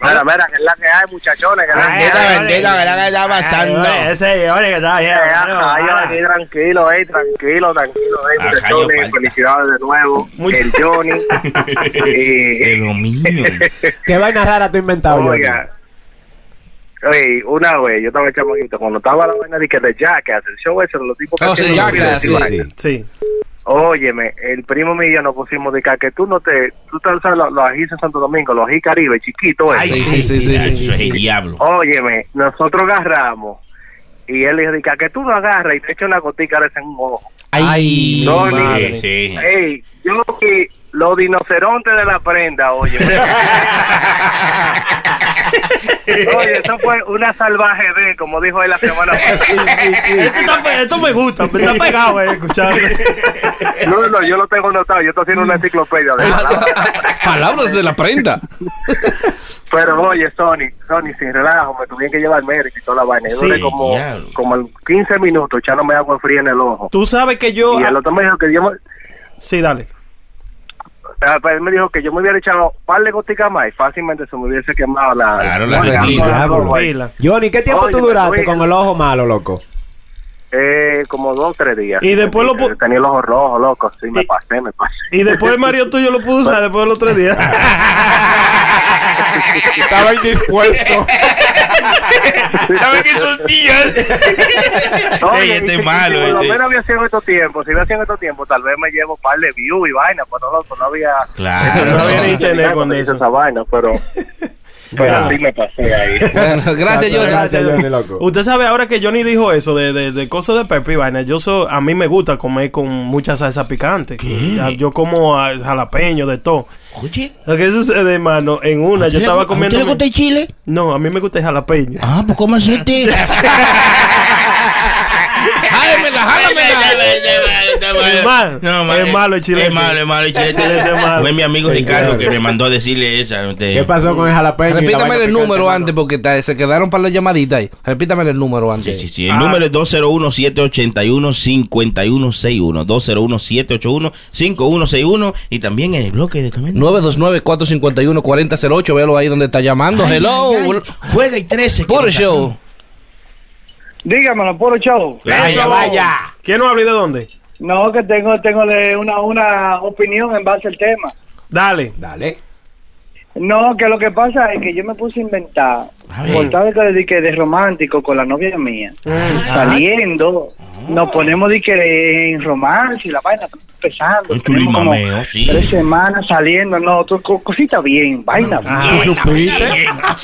Mira, mira, que es la que hay, muchachones. Que es la que Bendita, hay. bendita, que la que está pasando. Ay, Ese, oye, que está bien. Ay, Ah. aquí tranquilo, eh, tranquilo, tranquilo, eh, Ah, muchachones. callo, falta. Felicidades de nuevo. Muchas- El Johnny. <laughs> De y, lo mío. <laughs> ¿Qué vaina rara tú inventado, Johnny? oiga, oye, una vez, yo estaba chamaquito, cuando estaba la vaina de que de Jackass, el show ese, de los tipos que Oh, sí, Jackass, Sí, sí. Sí. Óyeme, el primo mío y yo nos pusimos de que, que tú no te, tú te sabes los, los ajís en Santo Domingo, los ajís Caribe, chiquitos, Ay, esos. Sí, sí, sí, sí. Eso es el diablo. Óyeme, nosotros agarramos y él dijo, de que, que tú lo agarras y te echa una gotica de ese en un ojo. Ay, No, ni- madre. Sí, sí. Ey, yo vi los dinocerontes de la prenda, oye. <laughs> oye, eso fue una salvaje de, como dijo él la semana pasada. Esto, está esto me gusta, me está pegado eh, escuchar. No, no, yo lo tengo notado, yo estoy haciendo una enciclopedia de palabras. <laughs> Palabras de la prenda. Pero oye, Sony, Sony, sin relajo, me tuvieron que llevar médico y toda la vaina. Sí, duré como, como 15 minutos echándome agua fría en el ojo. Tú sabes que yo. Y el otro me dijo que yo Sí, dale. Ah, pues, él me dijo que yo me hubiera echado un par de goticas más y fácilmente se me hubiese quemado la... Claro, la la- la-. Pila. Johnny, ¿qué tiempo Oye, tú duraste con el ojo malo, loco? Eh, como dos o tres días. Y después lo pu- Tenía el ojo rojo, loco. Sí, me pasé, me pasé. Y después el marido tuyo lo pudo usar después de los tres días. <laughs> Estaba indispuesto. ¿Sabes qué son días? <laughs> Y este malo, Si por lo este. menos había sido en estos tiempos, si había sido en estos tiempos, tal vez me llevo un par de views y vaina, pero loco, no había... Claro. No había ni internet con eso. esa vaina, pero... Pero sí me pasé ahí. <laughs> Bueno, gracias, Johnny. Gracias, Johnny, loco. Usted sabe ahora que Johnny dijo eso de, de, de cosas de Pepe y vaina. Yo so, a mí me gusta comer con mucha salsa picante. Yo como ah, jalapeño de todo. Oye, Lo que sucede, hermano, en una yo estaba comiendo. ¿A usted le gusta el chile? No, a mí me gusta el jalapeño. Ah, pues ¿cómo este? <laughs> Jálemela, jálemela. Es mal, es malo el chilete. Es malo, es malo el chilete. El chilete es malo. Fue mi amigo Ricardo que me mandó a decirle esa. este, ¿Qué pasó con el jalapeño? Repítame el número antes porque ta- se quedaron para la llamadita ahí. Repítame el número Sí, antes. sí, sí. El número es 201-781-5161. 201-781-5161. Y también en el bloque de comentario. 929-451-4008. Véalo ahí donde está llamando. Hello. Juega y 13. que Por no show. Dígamelo, puro show. Vaya, vaya. ¿Quién no habla y de dónde? No, que tengo, tengo una, una opinión en base al tema. Dale. Dale. No, que lo que pasa es que yo me puse a inventar, por tal de, que de romántico con la novia mía, saliendo, nos ponemos de que en romance y la vaina está empezando. Un tenemos como chulimameo, sí. Tres semanas saliendo, no, cosita bien, vaina Ah, bien. ¿tú supiste?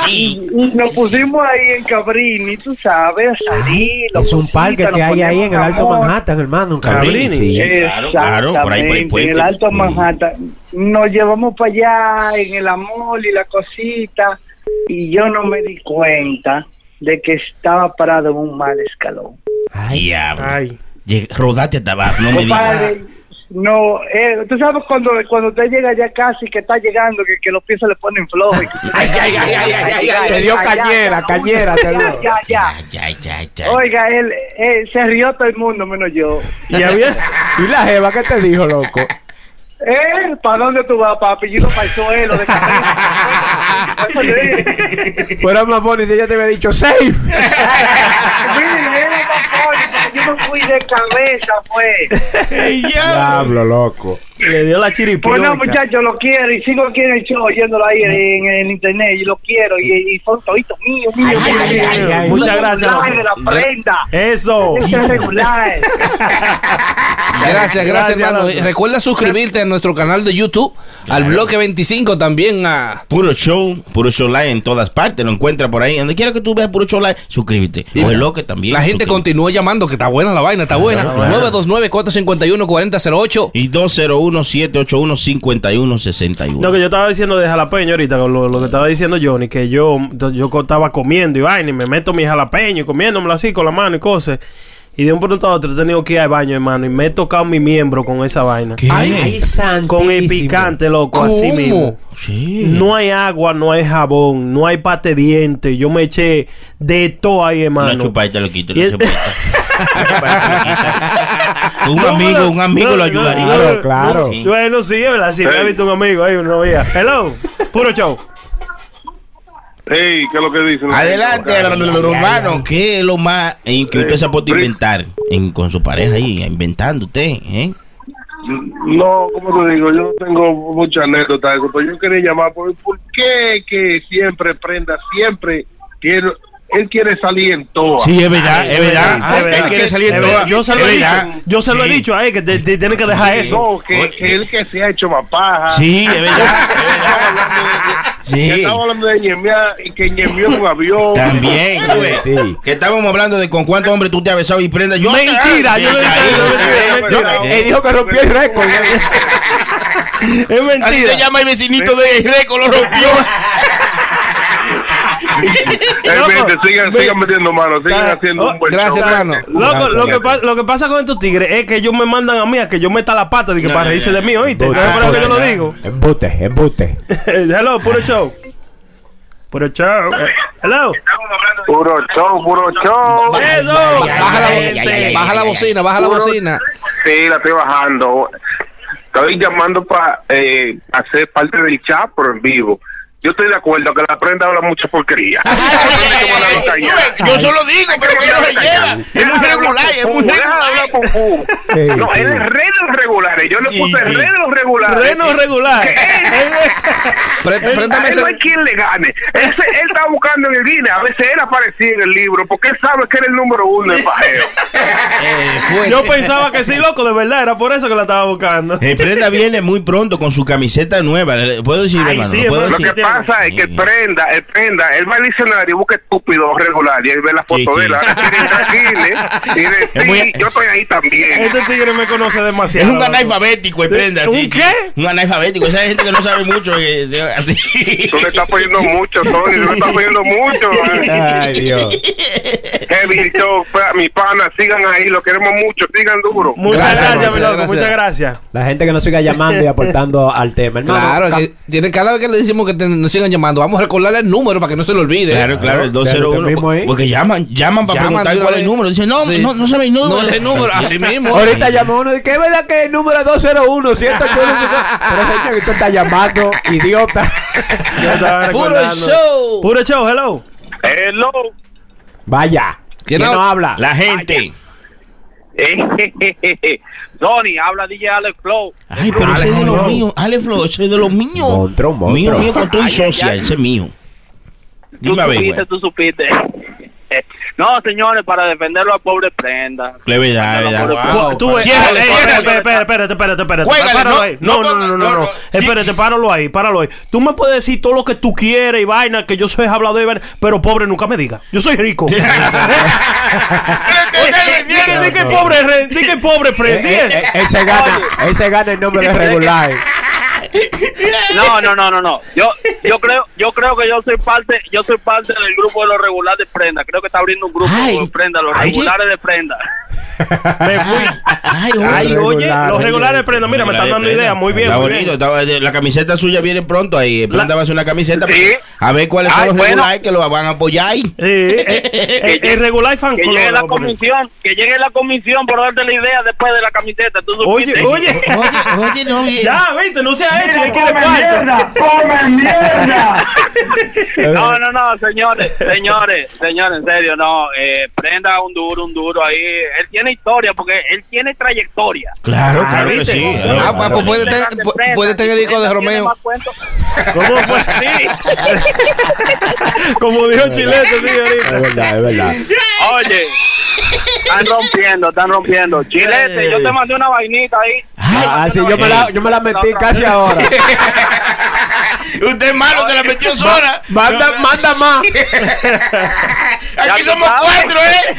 Sí. Y nos pusimos ahí en Cabrini, tú sabes, a salir. Es un parque que hay ahí en el Alto Manhattan, hermano. un Cabrini. Cabrini. Sí. Claro, claro, por ahí por el puente. En el Alto. Manhattan. Nos llevamos para allá en el amor y la cosita. Y yo no me di cuenta de que estaba parado en un mal escalón. Ay. Lleg- Rodate hasta abajo, no me digas. No, eh, tú sabes cuando, cuando usted llega ya casi que está llegando, que, que los pies se le ponen flojos. <laughs> Ay, ay, ay, ay, ay, ay, Te dio cañera, cañera, te dio. Ya, ya, ya. Ya, ya, ya. Oiga, él, él se rió todo el mundo menos yo. Y había. ¿Y la jeva qué te dijo, loco? ¿Eh? ¿Para dónde tú vas, papi? Yo para el suelo de cabeza. Fuera más si ella te había dicho safe. Mire, yo me fui de cabeza, fue. Diablo, loco. Le dio la chiripica. Pues no, muchachos, lo quiero y sigo aquí en el show, oyéndolo ahí en, en internet y lo quiero y, y son toditos míos, míos, míos, ay, míos. ay, ay. Muchas gracias, de la prenda. Eso. Este es <laughs> regular. Gracias, gracias, hermano. Recuerda suscribirte a nuestro canal de YouTube, al bloque 25 también a... Puro show, puro show live en todas partes. Lo encuentra por ahí. Donde quiera que tú veas puro show live, suscríbete. Y O el loque también. La gente continúa llamando, que está buena la vaina, está buena. 929-451-4008. Y 201-781-5161. No, que yo estaba diciendo de jalapeño ahorita, lo, lo que estaba diciendo Johnny, que yo, yo estaba comiendo y vaina, y me meto mi jalapeño y comiéndomelo así con la mano y cosas. Y de un pronto a otro he tenido que ir al baño, hermano, y me he tocado mi miembro con esa vaina. Ay, ay, santísimo. Con el picante, loco, así ¿Cómo? mismo. Sí. No hay agua, no hay jabón, no hay pate diente. Yo me eché de todo ahí, Una hermano. chupadita lo quito. Y Una chupadita. Una. <laughs> Un No, amigo, no, un amigo no, lo ayudaría. Claro, claro. Sí. Bueno, sí, es verdad. Sí, me he visto un amigo ahí, una novia. Hello, puro show. Hey, ¿qué es lo que dicen? Adelante, hermano. ¿Qué es lo más eh, que usted se ha podido inventar en- con su pareja ahí? Inventando usted, ¿eh? No, como te digo, yo no tengo muchas anécdotas, de eso, pero yo quería llamar por, por qué que siempre prenda, siempre quiere, él quiere salir en toa. Sí, es verdad, es verdad. Ah, Él verdad. quiere salir en toda- Yo se lo he dicho. Yo se lo he dicho a él que te, te tiene que dejar eso. No, que, que él que se ha hecho más paja. Sí, es verdad. <laughs> Sí. Estamos hablando de ñemear y que ñemió en un avión. También. Sí. Que estábamos hablando de con cuántos hombres tú te has besado y prenda. Yo Mentira, yo no. Sí. Él dijo que rompió el récord. <laughs> Es Así mentira. se llama el vecinito de Reco, lo rompió. <laughs> <laughs> Loco, sigan, sigan metiendo manos, sigan haciendo oh, un buen gracias, show. hermano. Loco, lo que, Gracias. pa- lo que pasa con estos tigres es que ellos me mandan a mí a que yo meta la pata de que No, para no, reírse no. de mí, ¿oíste? No es que yo lo digo. Embute, embute. <laughs> Hello, puro show. Puro show. Eh, Hello. Puro show, puro show. Eso. Baja la, baja la bocina, baja la bocina. Sí, la estoy bajando. estoy llamando para eh, hacer parte del chat, pero en vivo. Yo estoy de acuerdo que la prenda habla mucha porquería. Yo solo digo, pero que no se lleva. Es muy regular, es muy Fu. No, él es de los regulares. Yo le puse los regulares. Reno regular. <laughs> Pre- Él, préstame a él ese- no hay quien le gane. Él, se- él está buscando en el Guinness. A veces él aparecía en el libro porque él sabe que era el número uno del pajeo. <laughs> Eh. Yo pensaba que sí, loco, de verdad, era por eso que la estaba buscando. Eh, Prenda viene muy pronto con su camiseta nueva. ¿Le- ¿Puedo decir, hermano? sí, ¿Lo puedo Lo decir? Que pasa es que prenda, el prenda, él va al diccionario y busca estúpido regular y él ve la foto de él. Ahora quiere entrar al Guinness y decir, <laughs> Es muy- yo estoy ahí también. Este tigre me conoce Es demasiado. un loco. analfabético, el Prenda. ¿Un qué? Un analfabético. Esa gente que no sabe mucho. eh, así. Tú le estás poniendo mucho, Tony, tú le estás poniendo mucho. <laughs> eh. Ay, Dios. Kevin Show, pa- mi pana, sigan ahí, lo queremos mucho, sigan duro. Muchas Gracias, gracias, gracias, mi loco, gracias. muchas gracias. La gente que nos siga llamando y aportando al tema. Hermano, Claro, tiene, cada vez que le decimos que te- nos sigan llamando, vamos a recordarle el número para que no se lo olvide. Claro, claro, el Claro, usted 201. mismo ahí. Porque llaman, llaman para Llaman preguntar cuál es el número. Dicen, no, Sí. no, no sabe el número. No ese número, así mismo. Ahorita llamó uno y dice, ¿qué es verdad que el número es 201, 181? Pero señor, que usted está llamando, idiota. <laughs> Puro show. Puro show, hello. Hello. Vaya. ¿Quién ¿Quién no habla? habla? La gente. <laughs> Sony, habla DJ Alex Flow. Ay, pero ese es de los míos. Ale Flo, ese es de los míos. Monstruo, monstruo. Mío, mío, con todo y social. Ese es mío. Tú Dime a ver, supiste, tú supiste. No, señores, para defenderlo al pobre Prenda. Pu- tú ves- Ciérrale, eh, ciérrale. espérate, espérate, espérate, espérate, espérate. Juégale, Páralo no, ahí. no No, no, no. Espérate, páralo ahí, páralo ahí. Tú me puedes decir todo lo que tú quieres y vaina, que yo soy hablador y vaina, pero pobre nunca me diga. Yo soy rico. <laughs> Di que pobre, re- di que pobre Eh, prendí. eh, eh, él se gana, él se gana el nombre de regular. <laughs> No, no, no, no, no. Yo, yo creo, yo creo que yo soy parte, yo soy parte del grupo de los regulares de Prenda. Creo que está abriendo un grupo Ay. de Prenda, los Ay, regulares de Prenda. Me fui. Ay, Ay, oye, Regular, los regulares de prenda, mira, me están dando ideas. Muy bien, Está muy bonito. bien. está- la camiseta suya viene pronto ahí. Prenda va a hacer una camiseta. Sí. A ver cuáles son los bueno. regulares que lo van a apoyar ahí. Sí, eh, eh, el regular fan Que llegue la comisión, que llegue la comisión por darte la idea después de la camiseta. ¿Tú Oye, oye. Oye, oye, no. Ya, viste, no se quiere cuarto. ¡Come mierda! <laughs> No, no, no, señores, señores, señores, en serio, no. Eh, prenda un duro, un duro ahí. Él tiene historia porque él tiene trayectoria. Claro, claro que sí. Ah, claro. Ah, pues, pues puede, tener, puede tener Prenda disco de Romeo. ¿Cómo <laughs> fue? Sí. <laughs> Como dijo Chilete, sí, Es verdad, es verdad. Oye, están rompiendo, están rompiendo. Chilete, yo te mandé una vainita ahí. Ah, sí, yo me la, yo me la metí casi ahora. <laughs> <laughs> Usted es malo, te la metió sola. Manda, manda más. <laughs> Aquí somos sabes. cuatro, ¿eh?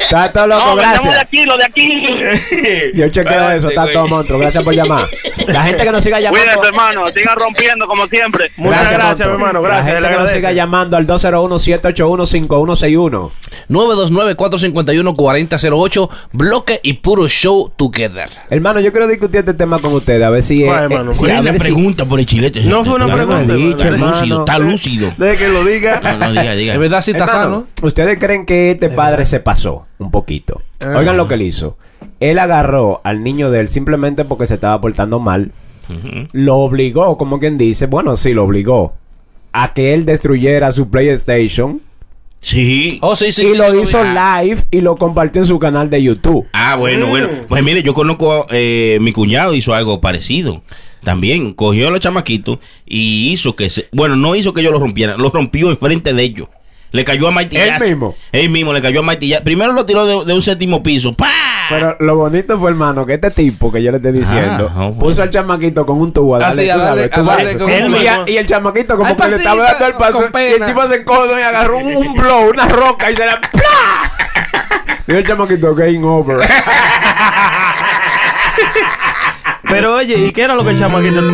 Está todo loco, No, vendemos de gracias. aquí, lo de aquí. <laughs> Yo chequeo Espérate, eso, está güey. todo monstruo. Gracias por llamar. La gente que nos siga llamando. Cuídate, hermano. Sigan rompiendo como siempre. Muchas gracias, mi monstruo. hermano. Gracias, La gente que nos siga llamando al 201-781-5161. 929-451-4008, bloque y puro show together. Hermano, yo quiero discutir este tema con ustedes. A ver si. ¿Cuál, eh, hermano? eh, ¿Cuál a ver si- pregunta por el chilete? No fue una Está pregunta, dicho, hermano. lúcido, está lúcido. Deje que lo diga. No, no, diga, diga. Es verdad, si está sano. ¿Ustedes creen que este padre se pasó un poquito? Oigan lo que él hizo. Él agarró al niño de él simplemente porque se estaba portando mal. Lo obligó, como quien dice, bueno, sí, lo obligó a que él destruyera su PlayStation. Sí. Oh, sí, sí. y sí, lo sí, hizo live y lo compartió en su canal de YouTube. Ah, bueno, bueno. Pues mire, yo conozco, eh, mi cuñado hizo algo parecido. También cogió a los chamaquitos y hizo que se... Bueno, no hizo que ellos lo rompieran, lo rompió enfrente de ellos. Le cayó a martillazo. ¿Él mismo? Él mismo le cayó a martillazo. Primero lo tiró de, de un séptimo piso. ¡Pah! Pero lo bonito fue, hermano, que este tipo que yo le estoy diciendo Ah, bueno. puso al chamaquito con un tubo a Ah, darle, sí, tú a darle- sabes, tú a darle sabes. con Él un- y, el chamaquito como Ay, que le estaba dando el paso y el tipo se encono y agarró un, un blow, una roca y se la ¡plá! y el chamaquito, game over. <laughs> Pero <laughs> oye, ¿y qué era lo que el chamaquito? <laughs>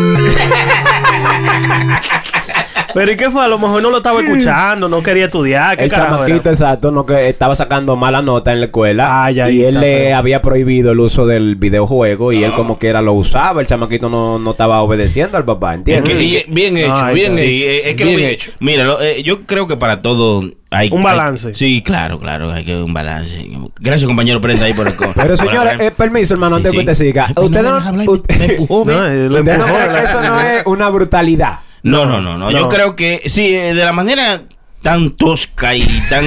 Pero ¿y qué fue? A lo mejor no lo estaba escuchando, no quería estudiar. ¿Qué el carajo chamaquito, era? exacto, no que estaba sacando mala nota en la escuela Ay, ahí y él está le feo. había prohibido el uso del videojuego y él como quiera lo usaba. El chamaquito no, no estaba obedeciendo al papá, ¿entiendes? Es que- Bien, bien hecho, Ay, bien Sí, hecho. es que bien lo- hecho. Mira, lo- eh, yo creo que para todo Hay- un hay- balance. sí, claro, claro, hay que un balance. Gracias, compañero Prenda, ahí por el Pero señores, eh, permiso, hermano, antes Sí, que sí. usted siga. Usted no no, usted- me empujó. <laughs> No, usted no empujó la- que eso no es una brutalidad. No, no, no, no. Yo creo que sí, eh, de la manera tan tosca y tan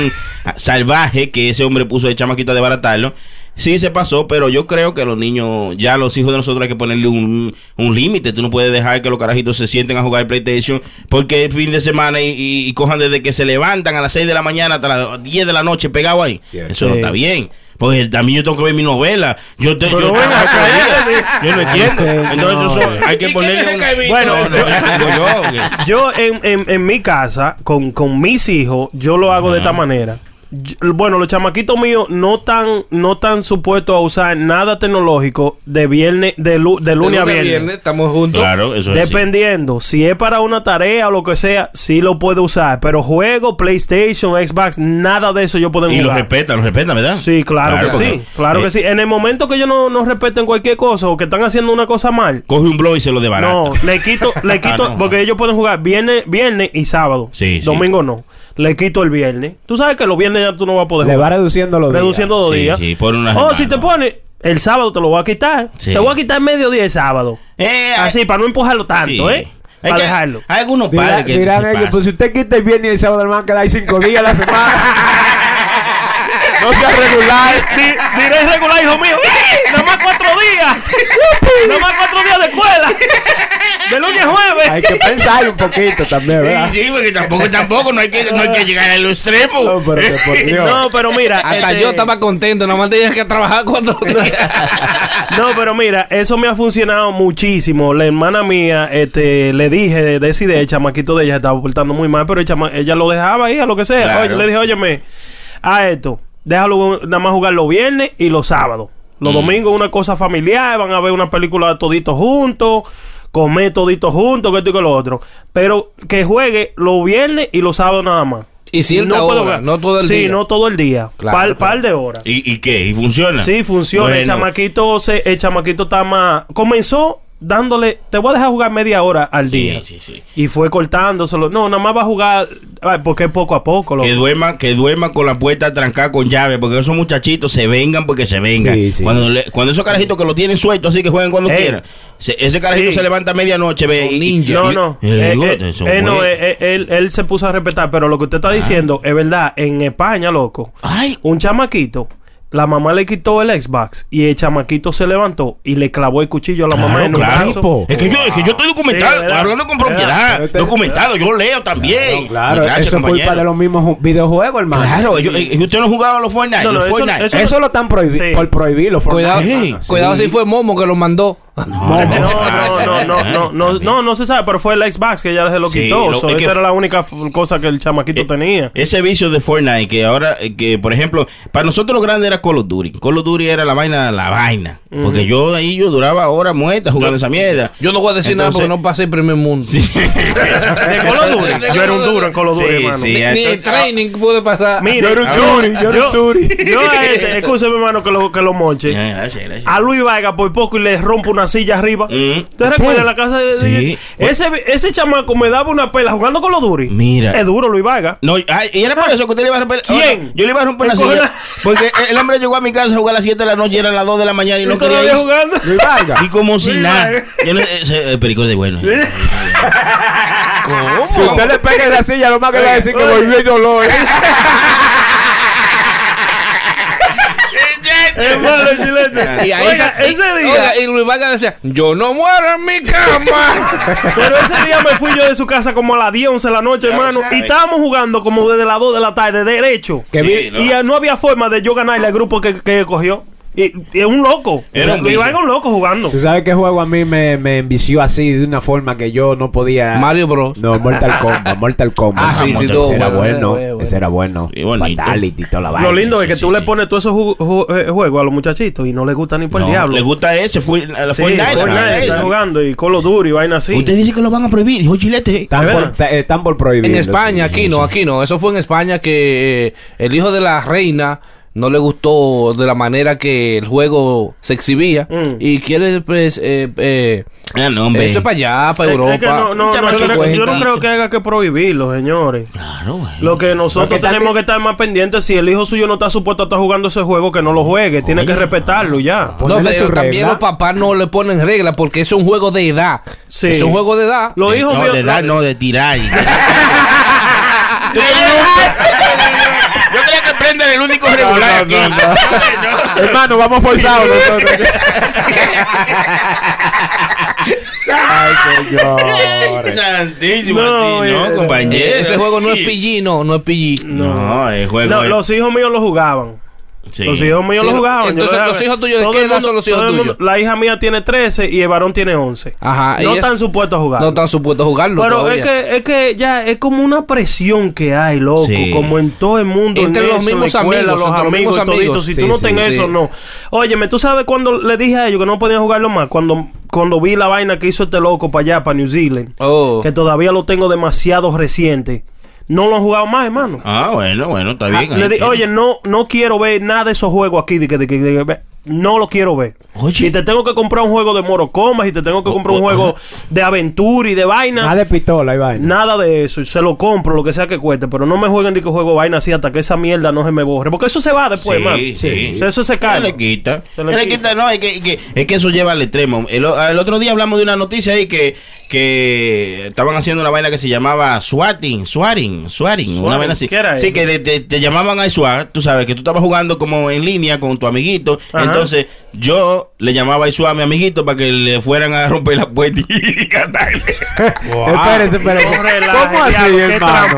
salvaje que ese hombre puso de chamaquito de baratarlo, sí se pasó, pero yo creo que los niños, ya los hijos de nosotros hay que ponerle un, un límite. Tú no puedes dejar que los carajitos se sienten a jugar PlayStation porque es fin de semana y, y- y cojan desde que se levantan a las 6 de la mañana hasta las 10 de la noche pegado ahí. Cierto. Eso no está bien. Porque también yo tengo que ver mi novela. Yo, te, yo, acá, yo no entiendo. Entonces eso hay que ponerle un... Bueno, No, no, yo, que- Yo en, en, en mi casa, con, con mis hijos, yo lo hago de esta manera. Bueno, los chamaquitos míos no tan, no tan supuestos a usar nada tecnológico de viernes, de, lu- de lunes a viernes. Estamos juntos. Claro, eso es así. Dependiendo, si es para una tarea o lo que sea, sí lo puede usar. Pero juego, PlayStation, Xbox, nada de eso yo puedo Y lo jugar. respeta, lo respeta, ¿verdad? Sí, claro, que porque, sí. Claro eh, que sí. En el momento que ellos no, no respeten cualquier cosa o que están haciendo una cosa mal, Coge un blog y se lo debarata. no, le quito, le <laughs> quito, Ah, no. porque ellos pueden jugar viernes, viernes y sábado. Sí, sí. Domingo no. Le quito el viernes. Tú sabes que los viernes ya tú no vas a poder Le jugar. va reduciendo los días. Reduciendo dos Sí, días. sí, pon una oh, semana. si te pones el sábado te lo voy a quitar. Sí. Te voy a quitar mediodía el sábado. Eh, Así, para no empujarlo tanto, sí. ¿eh? Hay Para que- dejarlo. Hay algunos Dirá- padres que dirán ellos, pues si usted quita el viernes y el sábado, hermano, que hay cinco días a la semana. <laughs> no sea regular. Di- diré regular, hijo mío. <laughs> Más cuatro días. Nada más cuatro días de escuela. De lunes a jueves. Hay que pensar un poquito también, ¿verdad? Sí, sí, porque tampoco, tampoco, no hay que, no hay que llegar al extremo. No, pero que por Dios. No, pero mira. Hasta este- yo estaba contento, nada más tenía que trabajar cuatro <laughs> días. No, pero mira, eso me ha funcionado muchísimo. La hermana mía, este, le dije, decidí, el chamaquito de ella estaba portando muy mal, pero el chama- ella lo dejaba ahí a lo que sea. Claro. Oye, le dije, óyeme, a esto, déjalo nada más jugar los viernes y los sábados. Los domingos una cosa familiar, van a ver una película toditos juntos, comer toditos juntos, que esto y que lo otro. Pero que juegue los viernes y los sábados nada más. Y cierta puedo hora, no todo el sí, día. no todo el día. Claro, par, claro. par de horas. ¿Y, ¿Y qué? ¿Y funciona? Sí, funciona. El Bueno. chamaquito se, el chamaquito está más. Comenzó dándole, te voy a dejar jugar media hora al Sí, día. sí, sí. Y fue cortándoselo. No, nada más va a jugar ay, porque es poco a poco. loco. Que duerma, que duerma con la puerta trancada con llave, porque esos muchachitos se vengan porque se vengan. Sí, sí. Cuando, le- cuando esos carajitos que lo tienen suelto, así que jueguen cuando Ey. quieran. Se- ese carajito Sí. se levanta a medianoche, ve. Son y- ninjas. No, no. y Eh, digo, eh, eh, no, eh, eh, él, él se puso a respetar, pero lo que usted está diciendo es verdad. En España, loco, Ay, un chamaquito, la mamá le quitó el Xbox y el chamaquito se levantó y le clavó el cuchillo a la mamá Claro, en un claro. brazo. Es que yo, es que yo estoy documentado, Sí, hablando con propiedad, usted- documentado, yo leo también. Claro, eso es culpa de los mismos ju- videojuegos, hermano. Claro, ellos- eh, usted no ha jugado a los Fortnite, No, no, los eso- Fortnite. eso- Eso lo están prohibi Sí. por prohibir los Cuidado, Fortnite. cuidado si fue Momo que lo mandó. No, no, no, no, no, no, no, no se sabe, pero fue el Xbox que ya se lo Sí, quitó. lo- so, es que- esa era la única cosa que el chamaquito Eh, tenía. Ese vicio de Fortnite que ahora, eh, que por ejemplo, para nosotros lo grande era Call of Duty. Call of Duty era la vaina, la vaina. Porque yo ahí yo duraba horas muertas jugando esa mierda. Yo no voy a decir nada porque no pasé el primer mundo. De Call of Duty. Yo era un duro en Call of Duty, hermano. sí, Ni el training pude pasar. Mira, Yo era un yo- era un yo- Duri. Yo a este, escúcheme, hermano, que lo, que lo moche. Ya, gracias, gracias. A Luis Vargas por poco y le rompo una silla arriba. Mm. ¿Te recuerdas la casa de Sí. Ese, ese chamaco me daba una pela jugando con los Duri. Mira. Es duro, Luis Vargas. No, ay, y era por eso que usted le iba a romper. ¿Quién? Oye, yo le iba a romper la ¿Me coge silla. la- Porque el hombre llegó a mi casa a jugar a las 7 de la noche y eran las 2 de la mañana y no ¿Y quería todavía ir. jugando? Luis Vargas. Y como si Luis nada. Yo no, ese, el perico es de bueno. <laughs> Si usted le pega en la silla, lo más que le va a decir que volvió y dolor. <laughs> <laughs> Y ahí Oiga, se- ese día. oiga, y Luis Vargas decía, yo no muero en mi cama. <laughs> Pero ese día me fui yo de su casa como a las 10, 11 de la noche, hermano. Y estábamos jugando como desde las 2 de la tarde, derecho. Que Sí, no. Y eh, no había forma de yo ganarle al grupo que, que cogió. Y, y es un loco. Era un un loco jugando. ¿Tú sabes qué juego a mí me, me envició así de una forma que yo no podía? Mario Bros. No, Mortal <laughs> Kombat, Mortal Kombat. Ah, sí, sí, ese todo era bueno, ese era bueno. Fatality y toda la vaina. Lo lindo es que sí, tú sí, le pones todos esos ju- ju- eh, juegos a los muchachitos y no les gusta ni por No, el diablo. le gusta ese, fue están jugando y Call of Duty y vaina así. Usted dice que lo van a prohibir, dijo Chilete. Están por prohibir. En España, aquí no, aquí no. Eso fue en España que eh, el hijo de la reina no le gustó de la manera que el juego se exhibía Mm. y quiere pues eh, eh, Ah, no, hombre. eso para allá, para Es- Europa. es que no, no, no, yo, no- yo no creo que haya que prohibirlo, señores. Claro, güey. Lo que nosotros Porque tenemos también- que estar más pendientes, si el hijo suyo no está supuesto a estar jugando ese juego, que no lo juegue. Tiene que respetarlo ya. No, Ponerle pero también regla. los papás no le ponen reglas porque es un juego de edad. Sí. Es un juego de edad. Los hijos no, de edad, no, de tirar. <laughs> El único regular aquí. <laughs> Hermano, vamos forzados nosotros. Ay, <laughs> señores. Santísimo, No, eh, no, compañero. Ese juego no es PG, no, no es PG. No, el juego No, es- los hijos míos lo jugaban. Sí. Los hijos míos Sí, lo jugaban. yo entonces, lo los hijos tuyos, ¿de qué el edad mundo- son los hijos tuyos? La hija mía tiene 13 y el varón tiene 11. Ajá. No es- están supuestos a jugar. No están supuestos a jugarlo. Pero todavía. es que, es que ya es como una presión que hay, loco. Sí. Como en todo el mundo. Entre en los eso, mismos escuela, amigos, los entre los amigos, toditos. amigos. Si Sí, tú no sí, tenés sí. eso, no. Óyeme, tú sabes cuando le dije a ellos que no podían jugarlo más. Cuando, cuando vi la vaina que hizo este loco para allá, para New Zealand. Oh. Que todavía lo tengo demasiado reciente. No lo han jugado más, hermano. Ah, bueno, bueno, está Ah, bien. le ahí di- oye, no, no quiero ver nada de esos juegos aquí. De que, de que- de que- no lo quiero ver. Oye. Y te tengo que comprar un juego de morocomas y te tengo que comprar un oh, juego de aventura y de vaina. Nada de pistola y vaina. Nada de eso, se lo compro, lo que sea que cueste, pero no me jueguen de que juego vaina así hasta que esa mierda no se me borre, porque eso se va después, Sí, man. sí. Eso se Se le cae. quita. Se Se le quita. quita, no, es que, que- es que eso lleva al extremo. El, otro día hablamos de una noticia ahí que, que estaban haciendo una vaina que se llamaba swatting, swatting, swatting, una vaina así. ¿Qué era sí, eso? que le- te, te llamaban a SWAT, tú sabes, que tú estabas jugando como en línea con tu amiguito. Ajá. Entonces yo le llamaba a SWAT a mi amiguito para que le fueran a romper la puerta y <laughs> cantarle. <laughs> Espérese, espérese. Relaje, ¿Cómo así, diablo, qué hermano?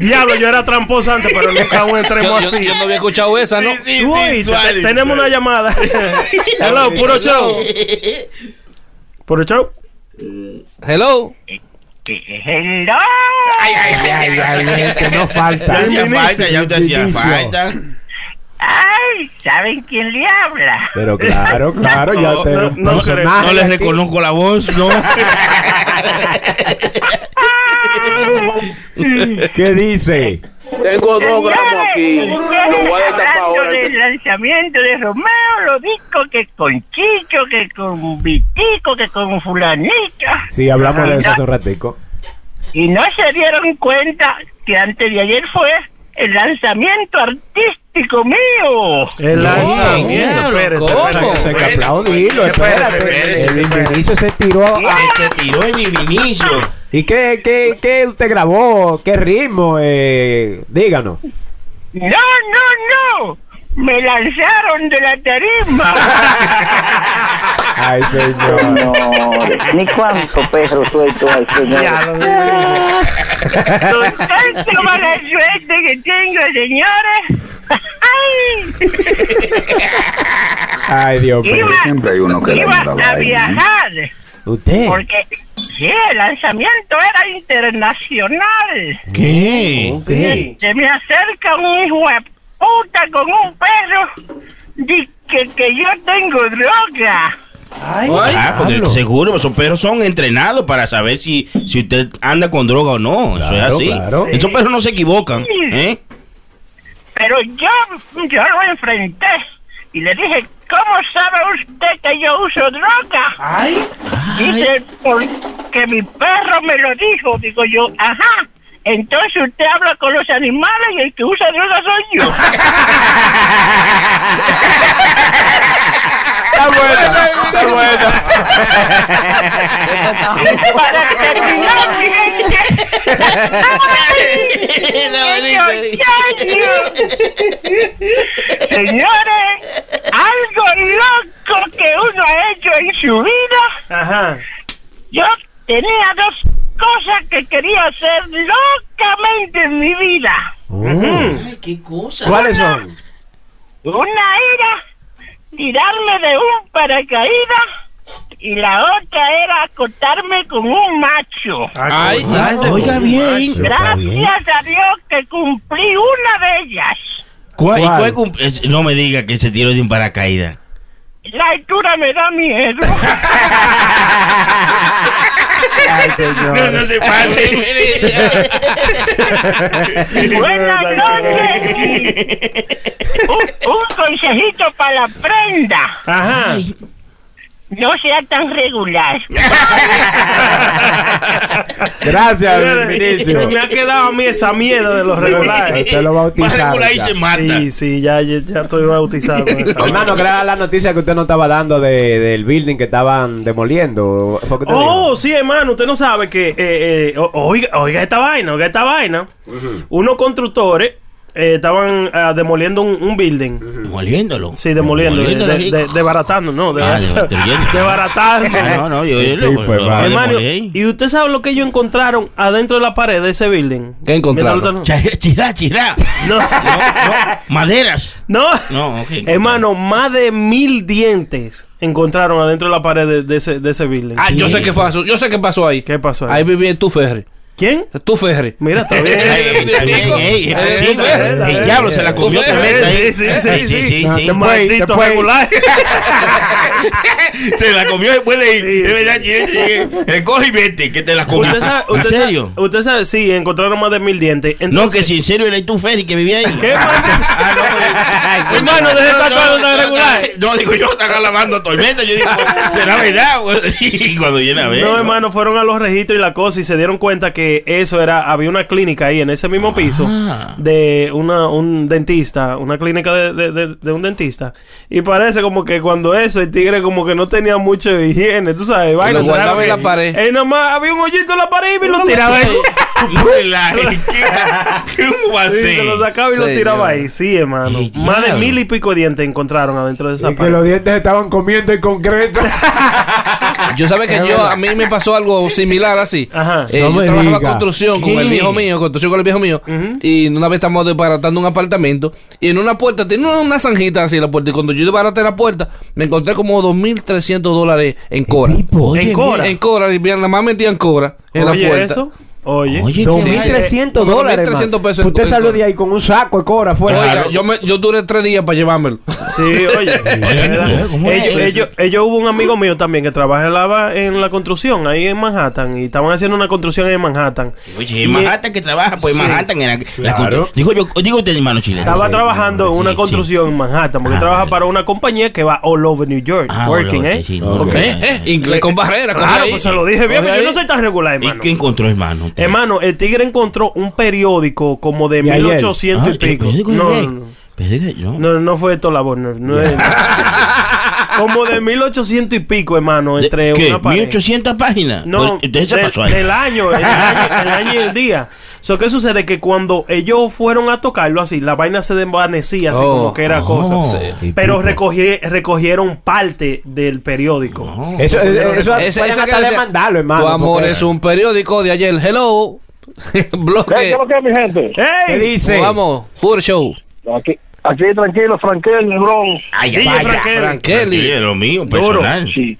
Diablo, yo era tramposo antes, pero nunca un <laughs> extremo Yo, yo- así. yo no había escuchado esa, ¿no? Sí, sí, sí, te- tenemos una llamada. Hello, puro show. Puro show. Hello. Hello. Ay, ay, ay, que no falta. falta, ya te hacía inicio. falta. Ay, ¿saben quién le habla? Pero claro, <laughs> claro, ya No, no, es un no personaje No le aquí. reconozco la voz, no. <laughs> ¿Qué dice? Tengo dos gramos aquí. Lo voy a Hablando ahora. del lanzamiento de Romeo, lo dijo que con Chicho, que con Vitico, que con Fulanito. Sí, hablamos de eso hace un ratico. Y no se dieron cuenta que antes de ayer fue el lanzamiento artístico mío. El lanzamiento, se tiró. a- Se tiró el Vinicio. ¿Y qué, qué, qué usted grabó? ¿Qué ritmo? Eh, díganos. No, no, no. Me lanzaron de la tarima. Ay, señor. Ni cuánto perro suelto hay, señor. Tanto mala suerte que tengo, señores. Ay, Dios mío. Siempre hay uno que iba la a vaina, ¿eh? viajar. ¿Usted? Porque sí, el lanzamiento era internacional. ¿Qué? Sí. Se me acerca un hijo de puta con un perro. Dice que, que yo tengo droga. Ay, Ah, porque seguro, esos perros son entrenados para saber si, si usted anda con droga o no. Eso Claro, es así. claro. Esos perros no se equivocan. ¿eh? Pero yo, yo lo enfrenté y le dije, ¿cómo sabe usted que yo uso droga? ay. Dice, porque mi perro me lo dijo. Digo yo, ajá. Entonces usted habla con los animales y el que usa droga soy yo. <laughs> Está buena, <laughs> está buena. Para terminar, mi gente. ¡Ay, Señores, algo loco que uno ha hecho en su vida. Ajá. Yo tenía dos cosas que quería hacer locamente en mi vida. Ay, qué cosa. ¿Cuáles son? Una era tirarme de un paracaídas y la otra era acotarme con un macho. Ay, Ay, Oiga bien. Gracias a Dios que cumplí una de ellas. ¿Cuál- no me diga que se tiró de un paracaídas. La altura me da miedo. <laughs> Ay, señor. No, no se pase. <laughs> Buenas noches. <laughs> Un, un consejito para la prenda. Ajá. No sea tan regular. <laughs> Gracias, Vinicio. Me ha quedado a mí esa mierda de los regulares. Usted lo bautizaron. ya. Sí, sí, ya, ya, ya estoy bautizado con esa Hermano, que era la noticia que usted no estaba dando de, del building que estaban demoliendo. ¿Fue que te Oh, sí, hermano, usted no sabe que, eh, eh, oiga, oiga esta vaina, oiga esta vaina. Unos constructores eh, estaban ah, demoliendo un, un building. Demoliéndolo. Sí, demoliendo, de, Demoliéndolo, de- sí. de- desbaratando, no, de, Ah, destruyendo. <laughs> desbaratando. Ah, no, no, yo- yo lo- lo- lo- Hermano, demolí. ¿y usted sabe lo que ellos encontraron adentro de la pared de ese building? ¿Qué encontraron? Mientras- Chirá, chirá, chirá. No, Maderas. no, No, ok. hermano, más de mil dientes encontraron adentro de la pared de, de ese, de ese building. Ah, yo sé qué pasó. Yo sé qué pasó ahí. ¿Qué pasó ahí? Ahí vivía tu Ferry. ¿Quién? Tu Ferry. Mira, está bien. <laughs> Ey, está bien, ey, Eh, sí, tú ves, el diablo se la comió tremenda ahí. sí, sí, sí, sí. sí, sí. Maldito después- regular. <laughs> Se la comió después de ir. Sí. De verdad, sí, sí. Recoge y vete, que te la comió. Usted sabe, ¿En serio? Sabe, usted sabe, sí, encontraron más de mil dientes. No, que si en serio era tu Ferry que vivía ahí. <laughs> ¿Qué pasa? Ah, no, pues, Hermano, deje de estar todo tan regular. No, digo yo, están lavando tormenta. Yo digo, será verdad. Y cuando viene a ver. No, hermano, fueron a los registros y la cosa y se dieron cuenta que eso era, había una clínica ahí en ese mismo piso Ah. de una, un dentista, una clínica de, de- de- de un dentista. Y parece como que cuando eso, el tigre como que no tenía mucha higiene, tú sabes, vaina. lo en la pared. Eh, nomás había un hoyito en la pared y lo tiraba ahí. <laughs> No relajes. ¿Qué- ¿Cómo va a Sí, se lo sacaba y lo Señor. tiraba ahí. Sí, hermano. Ey, Más de mil y pico de dientes encontraron adentro de esa Y que pared. los dientes estaban comiendo en concreto. <laughs> Yo sabes que yo, a mí me pasó algo similar así. Ajá. Eh, No yo me trabajaba diga. construcción con el viejo mío, construcción con el viejo mío. Y una vez estamos desbaratando un apartamento. Y en una puerta, tenía una, una zanjita así la puerta. Y cuando yo desbaraté la puerta, me encontré como 2.300 dólares en Cora. Oye, En Cora. En Cora, y bien, nada más metían Cora en la Oye, puerta. eso. Oye. Oye, Dos qué mil vaina. trescientos Como dólares. 2.300 man. pesos en- Usted en salió de ahí con un saco de cora afuera. Oiga, yo, me, yo duré tres días para llevármelo. Sí, oye. <laughs> ellos, ellos, ellos hubo un amigo mío también que trabaja en la, en la construcción ahí en Manhattan y estaban haciendo una construcción ahí en Manhattan. Oye, Y en Manhattan que trabaja, pues Sí. Manhattan era la Claro. constru- Digo yo, digo usted, hermano chileno. Estaba trabajando en una Sí, construcción en Manhattan porque Ah, trabaja para una compañía que va all over New York Ah, working, ¿eh? sí, sí, Ok. ok. Eh, inglés con barrera. coge Claro, pues se lo dije bien, yo no soy tan regular, ¿Y hermano. qué encontró, hermano? Hermano, el tigre encontró un periódico como de ¿De ayer? 1800 Ah, y pico. de No, no, no. No. No, fue esto la voz, no, no es- <laughs> Como de 1800 y pico, hermano, ¿De entre ¿Qué? una pared. 1800 páginas. No, entonces del, pasó ahí. del año, el año, el año y el día. <laughs> So, ¿Qué sucede? Que cuando ellos fueron a tocarlo así, la vaina se desvanecía así Oh. como que era Oh. cosa. Sí. Pero recogí- recogieron parte del periódico. Eso, eso, eso Esa- vayan esa que hasta decía, demandarlo, hermano. Tu amor porque- es un periódico de ayer. Hello. <laughs> Bloque. ¿Qué es lo que es, mi gente? ¿Qué ¡Ey! dice? Vamos, puro show. Aquí, aquí tranquilo, Frankel, Negrón. Ay, DJ vaya. Frankel. Frank Kelly. Sí, lo mío, Duro. personal. Sí,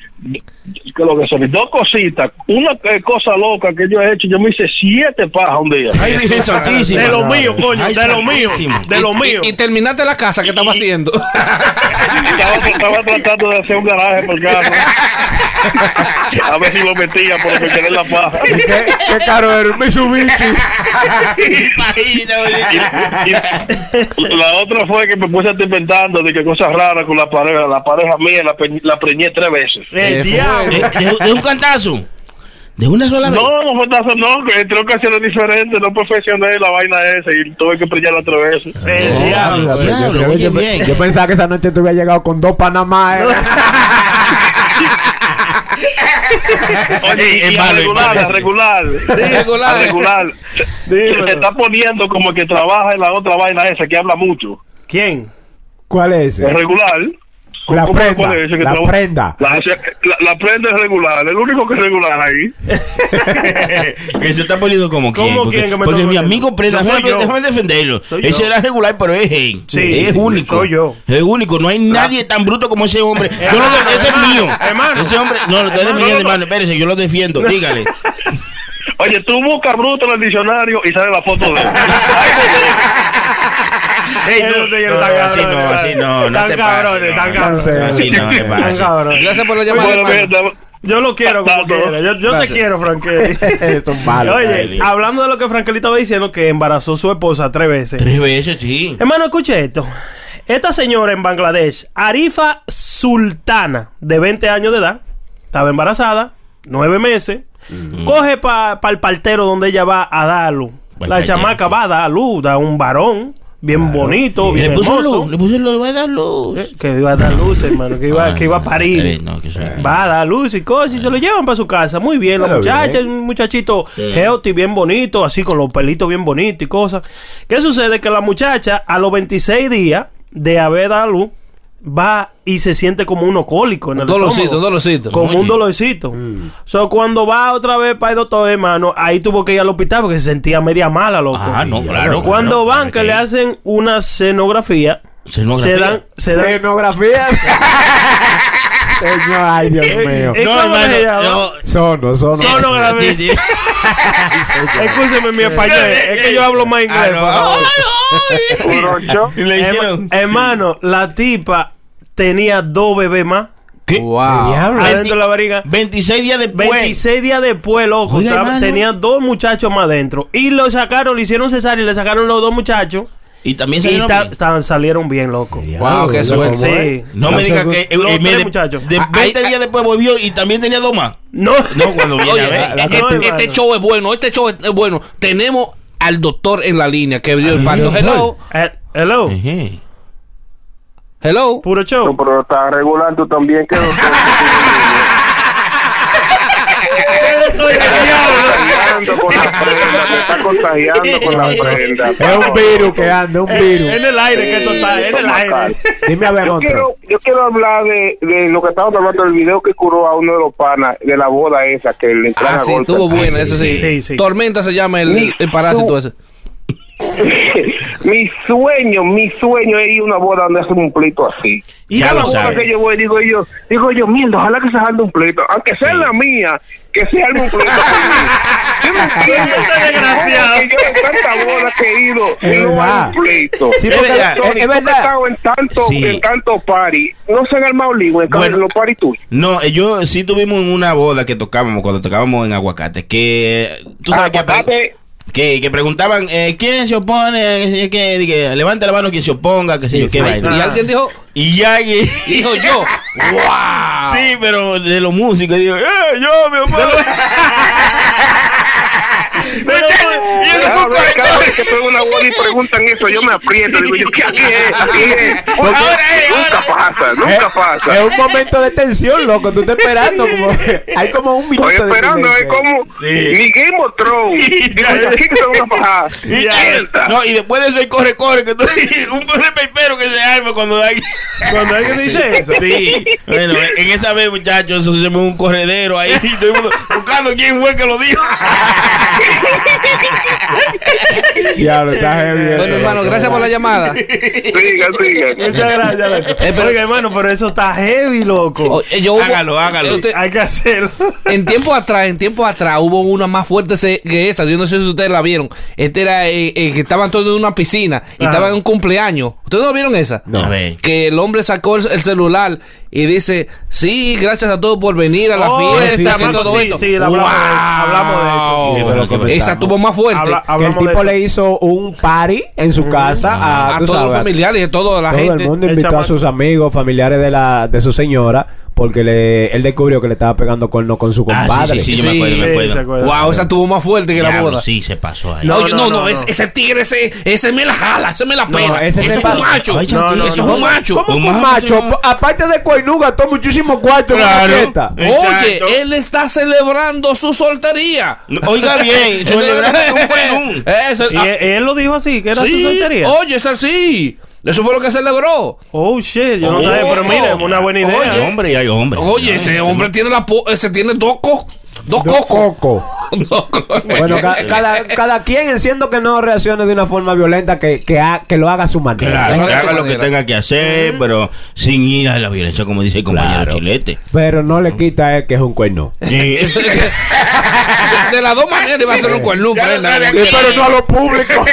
que lo que son dos cositas. Una eh, cosa loca que yo he hecho, yo me hice siete pajas un día. Ay. De lo mío, coño, Ay, de lo mío, de lo mío. Y, y terminaste la casa que estaba haciendo. <laughs> estaba, estaba tratando de hacer un garaje por el carro. A ver si lo metía, pero me quedé la paja. ¿Qué, qué caro era un Mitsubishi. Y la otra fue que me puse a estar inventando de que cosas raras con la pareja. La pareja mía la, pe- la preñé tres veces. El Eh, diablo. De, de- de un cantazo. De una sola vez. No, no fue no, que entre ocasiones diferentes, no perfeccioné la vaina esa y tuve que preñarla tres veces. El diablo. Yo- diablo, yo- bien. yo pensaba que esa noche tú habías llegado con dos Panamá. <laughs> Oye, y a hermano, regular, a regular, Regular. a regular. Dímelo. Se está poniendo como que trabaja en la otra vaina esa que habla mucho. ¿Quién? ¿Cuál es? Es regular. La ¿Cómo- prenda, la prenda. La, la- la prenda es regular, el único que es regular ahí. <laughs> que se está poniendo como quien. ¿Cómo porque quién que me porque mi amigo Prenda, No soy déjame, yo. déjame defenderlo. Soy Ese yo. era regular, pero es él. Sí, es único. soy yo. Es único. No hay nadie tan bruto como ese hombre. <laughs> Yo lo de- ese es mío. Hermano. Ese hombre. No, lo estoy Hermano, defendiendo, no, no. hermano. Espérese, yo lo defiendo. Dígale. <laughs> Oye, tú buscas bruto en el diccionario y sale la foto de él. Ey, no, te no, tan así cabrones, no, así no, no Tan te cabrones, tan no. cabrones. Así no, te Tan pases. cabrones. Gracias por la llamada. Yo lo quiero como quiera. Yo, yo te quiero, Frankie. <laughs> Son malos. Oye, hablando de lo que Frankelito estaba diciendo, que embarazó a su esposa tres veces. Tres veces, sí. Hermano, escuche esto. Esta señora en Bangladesh, Arifa Sultana, de 20 años de edad, estaba embarazada, nueve meses, coge para el partero donde ella va a dar luz. Pa'l La chamaca sí. va a dar luz, da un varón, bien bonito, bien Le puso hermoso. luz, le puso luz, va a dar luz. Eh, Que iba a dar luz, hermano, que iba, Ah, que iba a parir. no, que eso- Va a dar luz y cosas y se lo llevan para su casa. Muy bien, la muchacha, bien. un muchachito healthy, bien bonito, así con los pelitos bien bonitos y cosas. ¿Qué sucede? Que la muchacha a los 26 días de haber dado luz va y se siente como un cólico en el Un dolorcito, estómago. un dolorcito. Como un dolorcito. So, cuando va otra vez para el doctor, hermano, ahí tuvo que ir al hospital porque se sentía media mala, loco. Ah, no, claro. Cuando claro, van que le hacen una cenografía, Cenografía. se dan, se dan Escenografía. <laughs> Señor, ay, Dios mío. No, ¿cómo hermano, se llama? no. Sono, sono. Sonografía. Sí, sí. Escúcheme mi español, es que yo hablo más inglés. Ah, <laughs> hermano, la tipa tenía dos bebés más Wow. Diablo. adentro de la barriga. 26 días después. 26 días después, loco, Oiga, tenía dos muchachos más adentro. Y lo sacaron, le hicieron cesárea y le sacaron los dos muchachos. Y también Y salieron ta- bien. estaban- salieron bien, loco. Wow, qué suerte. Sí. No me diga que eh, Los eh, me tres de- muchachos. de Ah, 20 ay, días después volvió y también tenía dos más. No, No, cuando viene Oye, a ver. eh, este, No, este show es bueno, este show es bueno. Tenemos al doctor en la línea que abrió el parto. Hello, Eh, hello, Ujú. hello. puro show. No, pero está regular tú también. que doctor? <laughs> contagiando con la prenda, te está contagiando con la prenda. Es un virus que anda, un virus. En el aire que esto está, en el aire. <laughs> Dime a ver Yo otro. quiero, yo quiero hablar de, de lo que estamos hablando del video que curó a uno de los panas de la boda esa que le entraron Ah, a sí, golpe. estuvo buena, ese sí. sí, sí. Tormenta se llama el, el, el parásito ese. Mi sueño, mi sueño es ir a una boda donde hacen un pleito así. Y a ya la lo boda que yo voy, digo yo, digo yo, mierda, ojalá que se arme un pleito, aunque sea la mía, que se arme un pleito. <laughs> Yo no entiendo Este desgraciado. que yo en tanta boda que he ido Es no hay verdad. un pleito. Sí, Es verdad, Tony, verdad. en tanto, Sí. en tanto party, no se han armado lío en, Bueno. en los party tuyos. No, eh, yo sí tuvimos una boda que tocábamos cuando tocábamos en Aguacate. Que tú sabes que, Aguacate. que, que preguntaban eh, quién se opone, eh, que, que levante la mano quien se oponga, que sé yo, qué vaina. y alguien dijo, Y y- dijo yo. <laughs> ¡Wow! Sí, pero de los músicos, digo, ¡eh, yo, mi amor! y <laughs> eso fue que una <laughs> preguntan eso, yo me aprieto. Digo yo, ¿qué aquí es? Aquí es. <laughs> Ahora es, Nunca ahora pasa, nunca Es pasa. un momento de tensión, loco. Tú estás esperando. Como, <laughs> hay como un minuto Estoy de esperando, es silencio. como Sí. mi Game of Thrones. <laughs> Digo, yo, aquí que se van a bajar. Y, no, y después de eso hay corre, corre, que tú, un repepero que se arma cuando hay... Cuando alguien dice eso. Sí, bueno, en esa vez, muchachos, eso se me un corredero ahí, todo el mundo buscando quién fue que lo dijo. Diablo, está Bueno, hermano, gracias por la llamada. Sigan, sigan. <laughs> Muchas gracias, loco. Eh, pero- Oiga, hermano, pero eso está heavy, loco. Oh, eh, yo hubo- Hágalo, hágalo. usted- Hay que hacerlo. <laughs> en tiempo atrás, en tiempo atrás hubo una más fuerte se- que esa. Yo no sé si ustedes la vieron. Este era eh, eh, que estaban todos en una piscina y Ajá. estaban en un cumpleaños. ¿Ustedes no vieron esa? No. A ver. Que el hombre sacó el, el celular y dice, sí, gracias a todos por venir a la Oh, fiesta sí, todo sí, sí, hablamos de eso, hablamos de eso, Wow. Esa tuvo más fuerte. Habla- Que el tipo le hizo un party en su casa a, a todos los sabes, familiares y a toda la todo gente. el mundo El invitó a chamaco. sus amigos, familiares de la de su señora, porque le, él descubrió que le estaba pegando corno con su Ah, compadre. sí, sí, sí, yo me acuerdo, me Sí, acuerdo. se acuerda. Wow, esa tuvo más fuerte que la boda. Sí, se pasó ahí. No, No, yo- no, no, no, no, ese, tigre, ese, ese me la jala, ese me la pela. ese ese se es un macho. Ay, No, no, eso no. es un macho. ¿Cómo Un macho. Aparte de Coinú, gastó muchísimo cuarto en Claro. la fiesta. Oye, él está celebrando su soltería. Oiga bien, <laughs> celebrando un buen Y ah, él, lo dijo así, que era su soltería. Oye, es así. Eso fue lo que celebró. Oh, shit, yo no Oh. sabía, pero mire, una buena idea. Hay hombre y hay hombre. Oye, ese hombre tiene la po- ese tiene dos co- dos cocos. <laughs> cocos. Bueno, ca- cada, cada quien enciendo que no reaccione de una forma violenta, que, que, ha- que lo haga a su manera. Claro, que haga lo que tenga que hacer, pero sin ir a la violencia, como dice el compañero Claro. Chilete. Pero no le quita a él que es un cuerno. Sí. <laughs> <laughs> De las dos maneras iba a ser un cuerno. Pero no a lo público.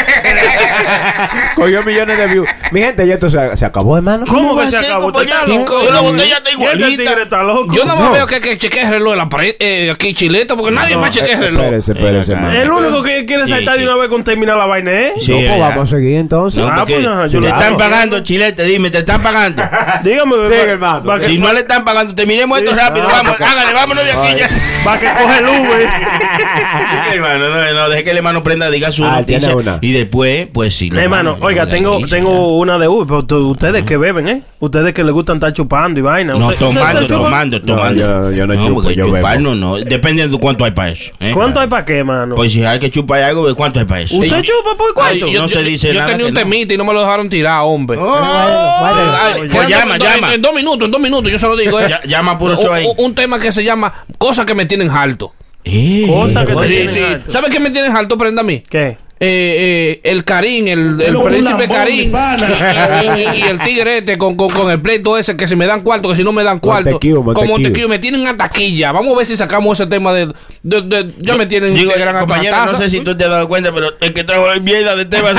Cogió millones de views. Mi gente, ya esto se, se acabó, hermano. ¿Cómo que se acabó? ¿Usted está compañero? loco? La botella está igualita. tigre está loco. Yo nada más No. veo que, que chequee el reloj de la pared, eh, aquí chileta, porque nadie más chequea el reloj. Espérese, espérese, Venga, hermano. El único que quiere saltar sí. de una vez con terminar la vaina, ¿eh? Sí, No, pues vamos a seguir entonces. No, Ah, porque pues, yo te están pagando, Chilete, dime, te están pagando. <laughs> Dígame, Sí, pa- hermano. pa' que- Si no le están pagando, terminemos esto Sí. rápido. Ah, Vamos, porque- hágale, vámonos de aquí ya. pa' que coge el Uber. <laughs> hermano, no, no, deje que el hermano prenda, diga su Ah, noticia. Y después, pues sí. hermano, oiga, tengo, tengo una de Uber, pero ustedes que beben, ¿eh? Ustedes que les gustan estar chupando y vaina. No, ¿Usted- tomando, tomando, tomando. yo- yo no chupo, yo bebo. no, no. Depende cuánto hay para eso. ¿eh? ¿Cuánto hay para qué, mano? Pues si hay que chupar algo, ¿cuánto hay para eso? ¿Usted chupa por Ay, cuánto? yo, No yo- se dice yo nada tenía un no. temita y no me lo dejaron tirar, hombre. Oh, Ay, pues llama, llama. En, dos minutos, en dos minutos, yo se lo digo. eh. Ya- llama puro un, ahí. un- tema que se llama Cosas que me tienen harto. Eh, Cosa que te Sí, tienen sí. harto. ¿Sabes qué me tienen harto, prenda a mí? ¿Qué? Eh, eh, el Karim, el, el Pero príncipe Karim y, y el tigre este con, con, con el pleito ese que si me dan cuarto, que si no me dan cuarto. Montequiu, Con Montequiu. Montequiu, me tienen a taquilla. Vamos a ver si sacamos ese tema de. de, de- ya me tienen Digo, de gran compañero, no sé si tú te has dado cuenta, pero el que trajo la mierda de tema. <laughs>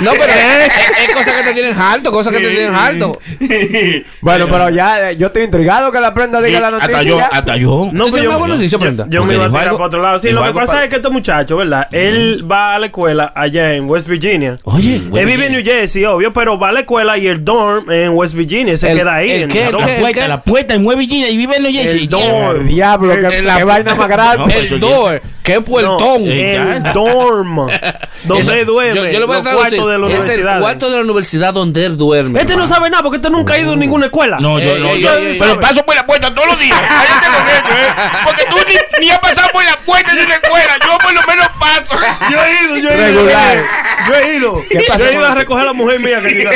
No, pero es, es- es cosa que te tienen harto, cosas que te tienen harto. <laughs> Bueno, pero ya, eh, yo estoy intrigado que la prenda diga la noticia. hasta yo, hasta yo. No, ¿Tú pues tienes yo, noticia, yo, yo me iba a tirar para otro lado. Sí, lo que pasa es que este ¿verdad? Él va a la escuela allá en West Virginia. Oye, Él vive en New Jersey, obvio, pero va a la escuela y el dorm en West Virginia se El- queda ahí. el en qué, la dorm. qué, la puerta, la puerta en Nueva Virginia y vive en New Jersey. El dorm. El diablo, El- qué, el- qué vaina más grande. No, eso El door, qué puertón. No, Eh, el dorm. <laughs> donde Eso- duerme. yo, yo le voy a traducir. de la es el universidad. cuarto de la universidad donde él duerme. Este no sabe nada porque este nunca ha ido a ninguna escuela. No, yo Ey, no, ey, ey, pero paso por la puerta todos los días. ¿eh? Porque tú ni, ni has pasado por la puerta de una escuela. Yo por lo menos paso. Yo he ido, yo he ido. Regular. Yo he ido. ¿Qué pasó Yo he ido a recoger a la mujer mía que diga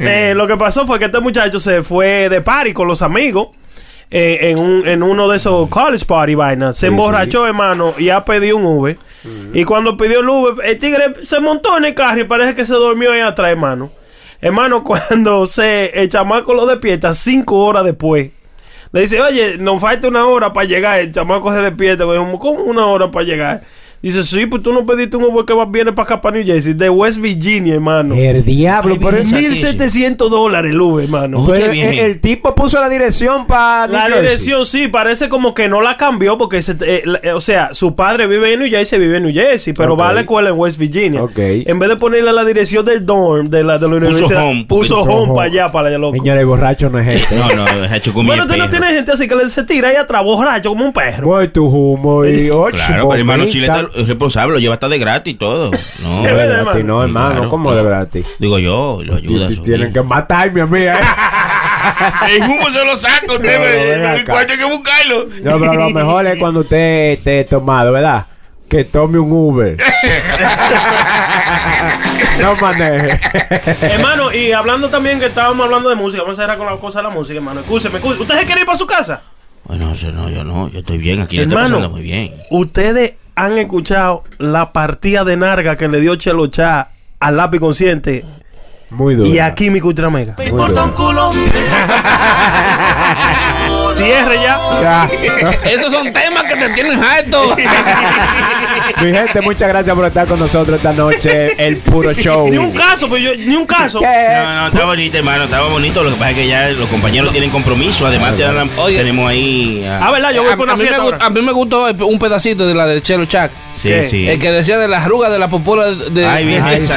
Eh, Lo que pasó fue que este muchacho se fue de party con los amigos. eh, en, un, en uno de esos college party vainas. Se emborrachó, hermano, y ha pedido un Uber. Y cuando pidió el Uber, el tigre se montó en el carro y parece que se durmió ahí atrás, hermano. Hermano, <laughs> cuando se el chamaco lo despierta cinco horas después. Le dice, oye, nos falta una hora para llegar. El chamaco se despierta. Me dijo, ¿cómo una hora para llegar? Dice, sí, pues tú no pediste un Uber que va, viene para acá, para New Jersey, de West Virginia, hermano. El diablo, pero eso- 1700 dólares el Uber, hermano. pero bien. el, el tipo puso la dirección para La dirección sí, parece como que no la cambió porque, se- eh, la- eh, o sea, su padre vive en New Jersey, vive en New Jersey, pero Ok. va a la escuela en West Virginia. Ok. En vez de ponerle la dirección del dorm de la, de la universidad, home, puso puso home home. para allá, para allá, loco. Señores, borracho no es <laughs> este. No, no, hecho con Bueno, usted no tiene gente así que le, se tira ahí atrás, borracho, como un perro. Voy tu humo y ocho. Claro, pero hermano bombitas. Chileta es responsable, lo lleva hasta de gratis y todo. No, <laughs> De gratis, hermano. no, hermano, Claro, ¿cómo de gratis? Digo yo, lo ayuda. Tienen que matarme a mí, ¿eh? <laughs> El humo se lo saca, usted me- hay que buscarlo. No, pero lo mejor es cuando usted esté tomado, ¿verdad? Que tome un Uber. <laughs> no maneje. hermano, y hablando también que estábamos hablando de música, vamos a cerrar con la cosa de la música, hermano. Escúcheme, escúcheme. ¿Usted se quiere ir para su casa? Bueno, no, sé, no, yo no, yo estoy bien, aquí está Hermano. pasando muy bien. Ustedes han escuchado la partida de narga que le dio Chelo Chá al lápiz consciente Muy duro. y a Químico Ultra Mega. Muy duro. <laughs> Cierre ya. Ya. <laughs> Esos son temas que te tienen harto. <laughs> Mi gente, muchas gracias por estar con nosotros esta noche. El puro show. Ni un caso, pues yo, ni un caso. ¿Qué? No, no, está bonito, hermano, estaba bonito. Lo que pasa es que ya los compañeros tienen compromiso. Además, te dan la- Oye. tenemos ahí. a- Ah, ¿verdad? Yo voy a, con a una mí me, fiesta gu- ahora. a mí me gustó un pedacito de la de Chelo Chac. sí, ¿qué? sí. El que decía de las arrugas de la popola de. Ay, bien, este.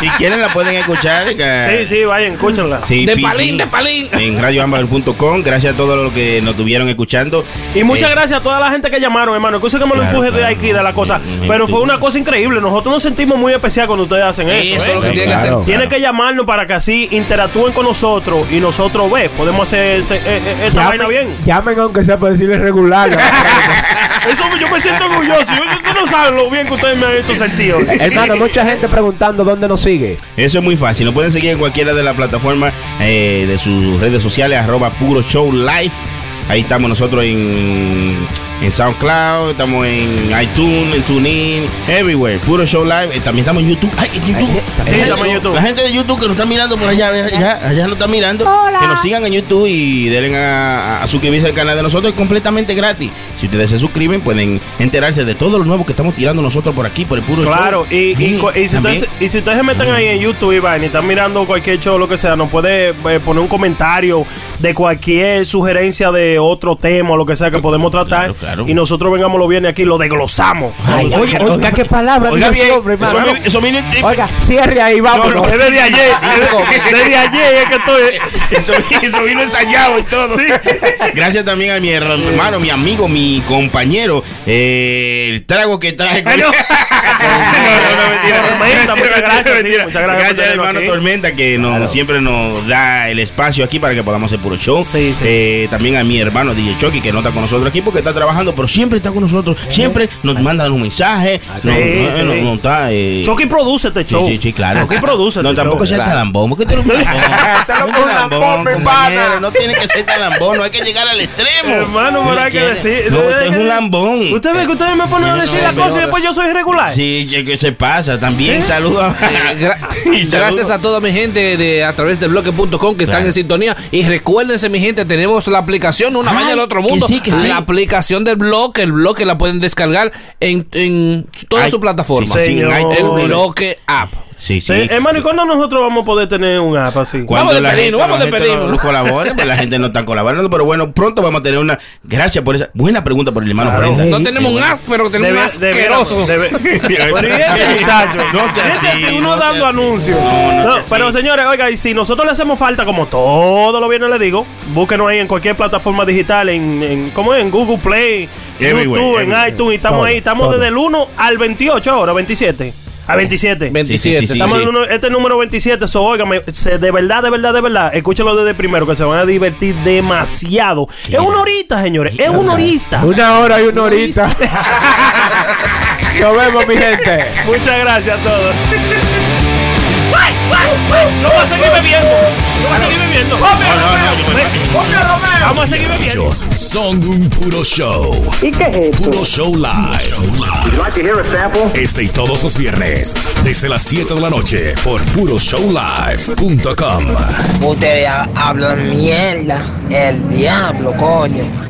Si quieren, la pueden escuchar. que- Sí, sí, vayan, escúchenla. Sí, de palín, de palín. En radioambar.com. Gracias a todos los que nos estuvieron escuchando. Y muchas Eh, gracias a toda la gente que llamaron, hermano. Excusa que me lo Claro, empuje de claro. aquí, de la cosa. Mm, Pero sí. fue una cosa increíble. Nosotros nos sentimos muy especial cuando ustedes hacen eso. Eso ¿eh? es lo que hacer. Tienen que llamarnos para que así interactúen con nosotros y nosotros ve, podemos hacer ese- eh, eh, esta vaina bien. Llamen aunque sea para decirle regular. <laughs> Eso yo me siento orgulloso. Yo- Ustedes no saben lo bien que ustedes me han hecho sentir. Hermano, mucha gente preguntando dónde nos sigue. Eso es muy fácil. Nos pueden seguir en cualquiera de las plataformas eh, de sus redes sociales, arroba puro show live. Ahí estamos nosotros en, en SoundCloud, estamos en iTunes, en TuneIn, everywhere. Puro Show Live. Eh, también estamos en YouTube. Ay, en YouTube. Sí, estamos en YouTube. La gente de YouTube que nos está mirando por allá, allá, allá nos está mirando. Que nos sigan en YouTube y denle a, suscribirse al canal de nosotros. Es completamente gratis. Si ustedes se suscriben, pueden enterarse de todo lo nuevo que estamos tirando nosotros por aquí, por el puro Claro, show. y, y, Sí, co- y si ustedes, y si ustedes se meten ahí en YouTube y van y están mirando cualquier show, lo que sea, nos puede eh, poner un comentario de cualquier sugerencia de otro tema o lo que sea que podemos tratar. Y nosotros vengamos los viernes aquí y lo desglosamos. Ay, oiga, oiga, qué palabra. Oiga, bien, eso eso viene- Oiga, cierre ahí, vámonos. No, no, es desde ayer. <laughs> es desde ayer es que estoy. Eso, eso vino ensayado y todo. Gracias también a mi hermano, mi amigo, mi compañero. eh, el trago que traje. <laughs> Tormenta, muchas gracias, sí, muchas gracias por hermano aquí. Tormenta, que nos, siempre nos da el espacio aquí para que podamos hacer puro show. Eh, también a mi hermano DJ Chucky, que no está con nosotros aquí porque está trabajando, pero siempre está con nosotros. Siempre nos mandan un mensaje. No, no, sí. no, no está. eh, Chucky produce este show. Sí, sí, claro. Chucky produce No, este tampoco sea talambón. tú. Un <laughs> talambón, compañero, No tiene que ser talambón, no hay que llegar al extremo. Hermano, pero hay que decir. No, usted es un lambón. Usted ve que ustedes me ponen a No, decir la cosa y después yo soy irregular. Sí, que se pasa. También Sí. Eh, gra- <laughs> Y gracias saludo. a toda mi gente de a través de bloque.com que están Claro. en sintonía. Y recuérdense, mi gente, tenemos la aplicación, una vaina del otro que mundo. sí, que sí. La aplicación del bloque, el bloque la pueden descargar en, en toda Ay, su plataforma. el bloque app. Sí, sí. Hermano, ¿y cuándo nosotros vamos a poder tener un app así? Cuando la gente, la gente no, no colabore, pues la gente no está colaborando, pero bueno, pronto vamos a tener una. Gracias por esa buena pregunta por el hermano Claro. Brenda. No tenemos un app, pero tenemos un Debe- asqueroso. debe- debe- <laughs> Pero ¿y este muchacho? No Fíjate, así, uno no dando así. anuncios. No, no pero señores, oiga, y si nosotros le hacemos falta, como todo lo viernes le digo, búsquenos ahí en cualquier plataforma digital, en, en ¿cómo es? En Google Play, Everywhere, YouTube, en everywhere. iTunes, y estamos Todo, ahí, estamos todo. desde el 1 al 28 ahora, 27. A 27. 27. Sí, sí, sí, Estamos sí. en el uno- este número 27, so, óigame, se- de verdad, de verdad, de verdad, escúchenlo desde primero, que se van a divertir demasiado. Es una horita, señores, es una horita. Una hora y una horita. <laughs> Nos vemos, mi gente. Muchas gracias a todos. No voy a seguir bebiendo. No voy a seguir bebiendo. Vamos a seguir bebiendo. Ellos son un puro show. ¿Y qué es esto? Puro show live. Este y todos los viernes, desde las 7 de la noche, por puroshowlive.com. Ustedes hablan mierda. El diablo, coño.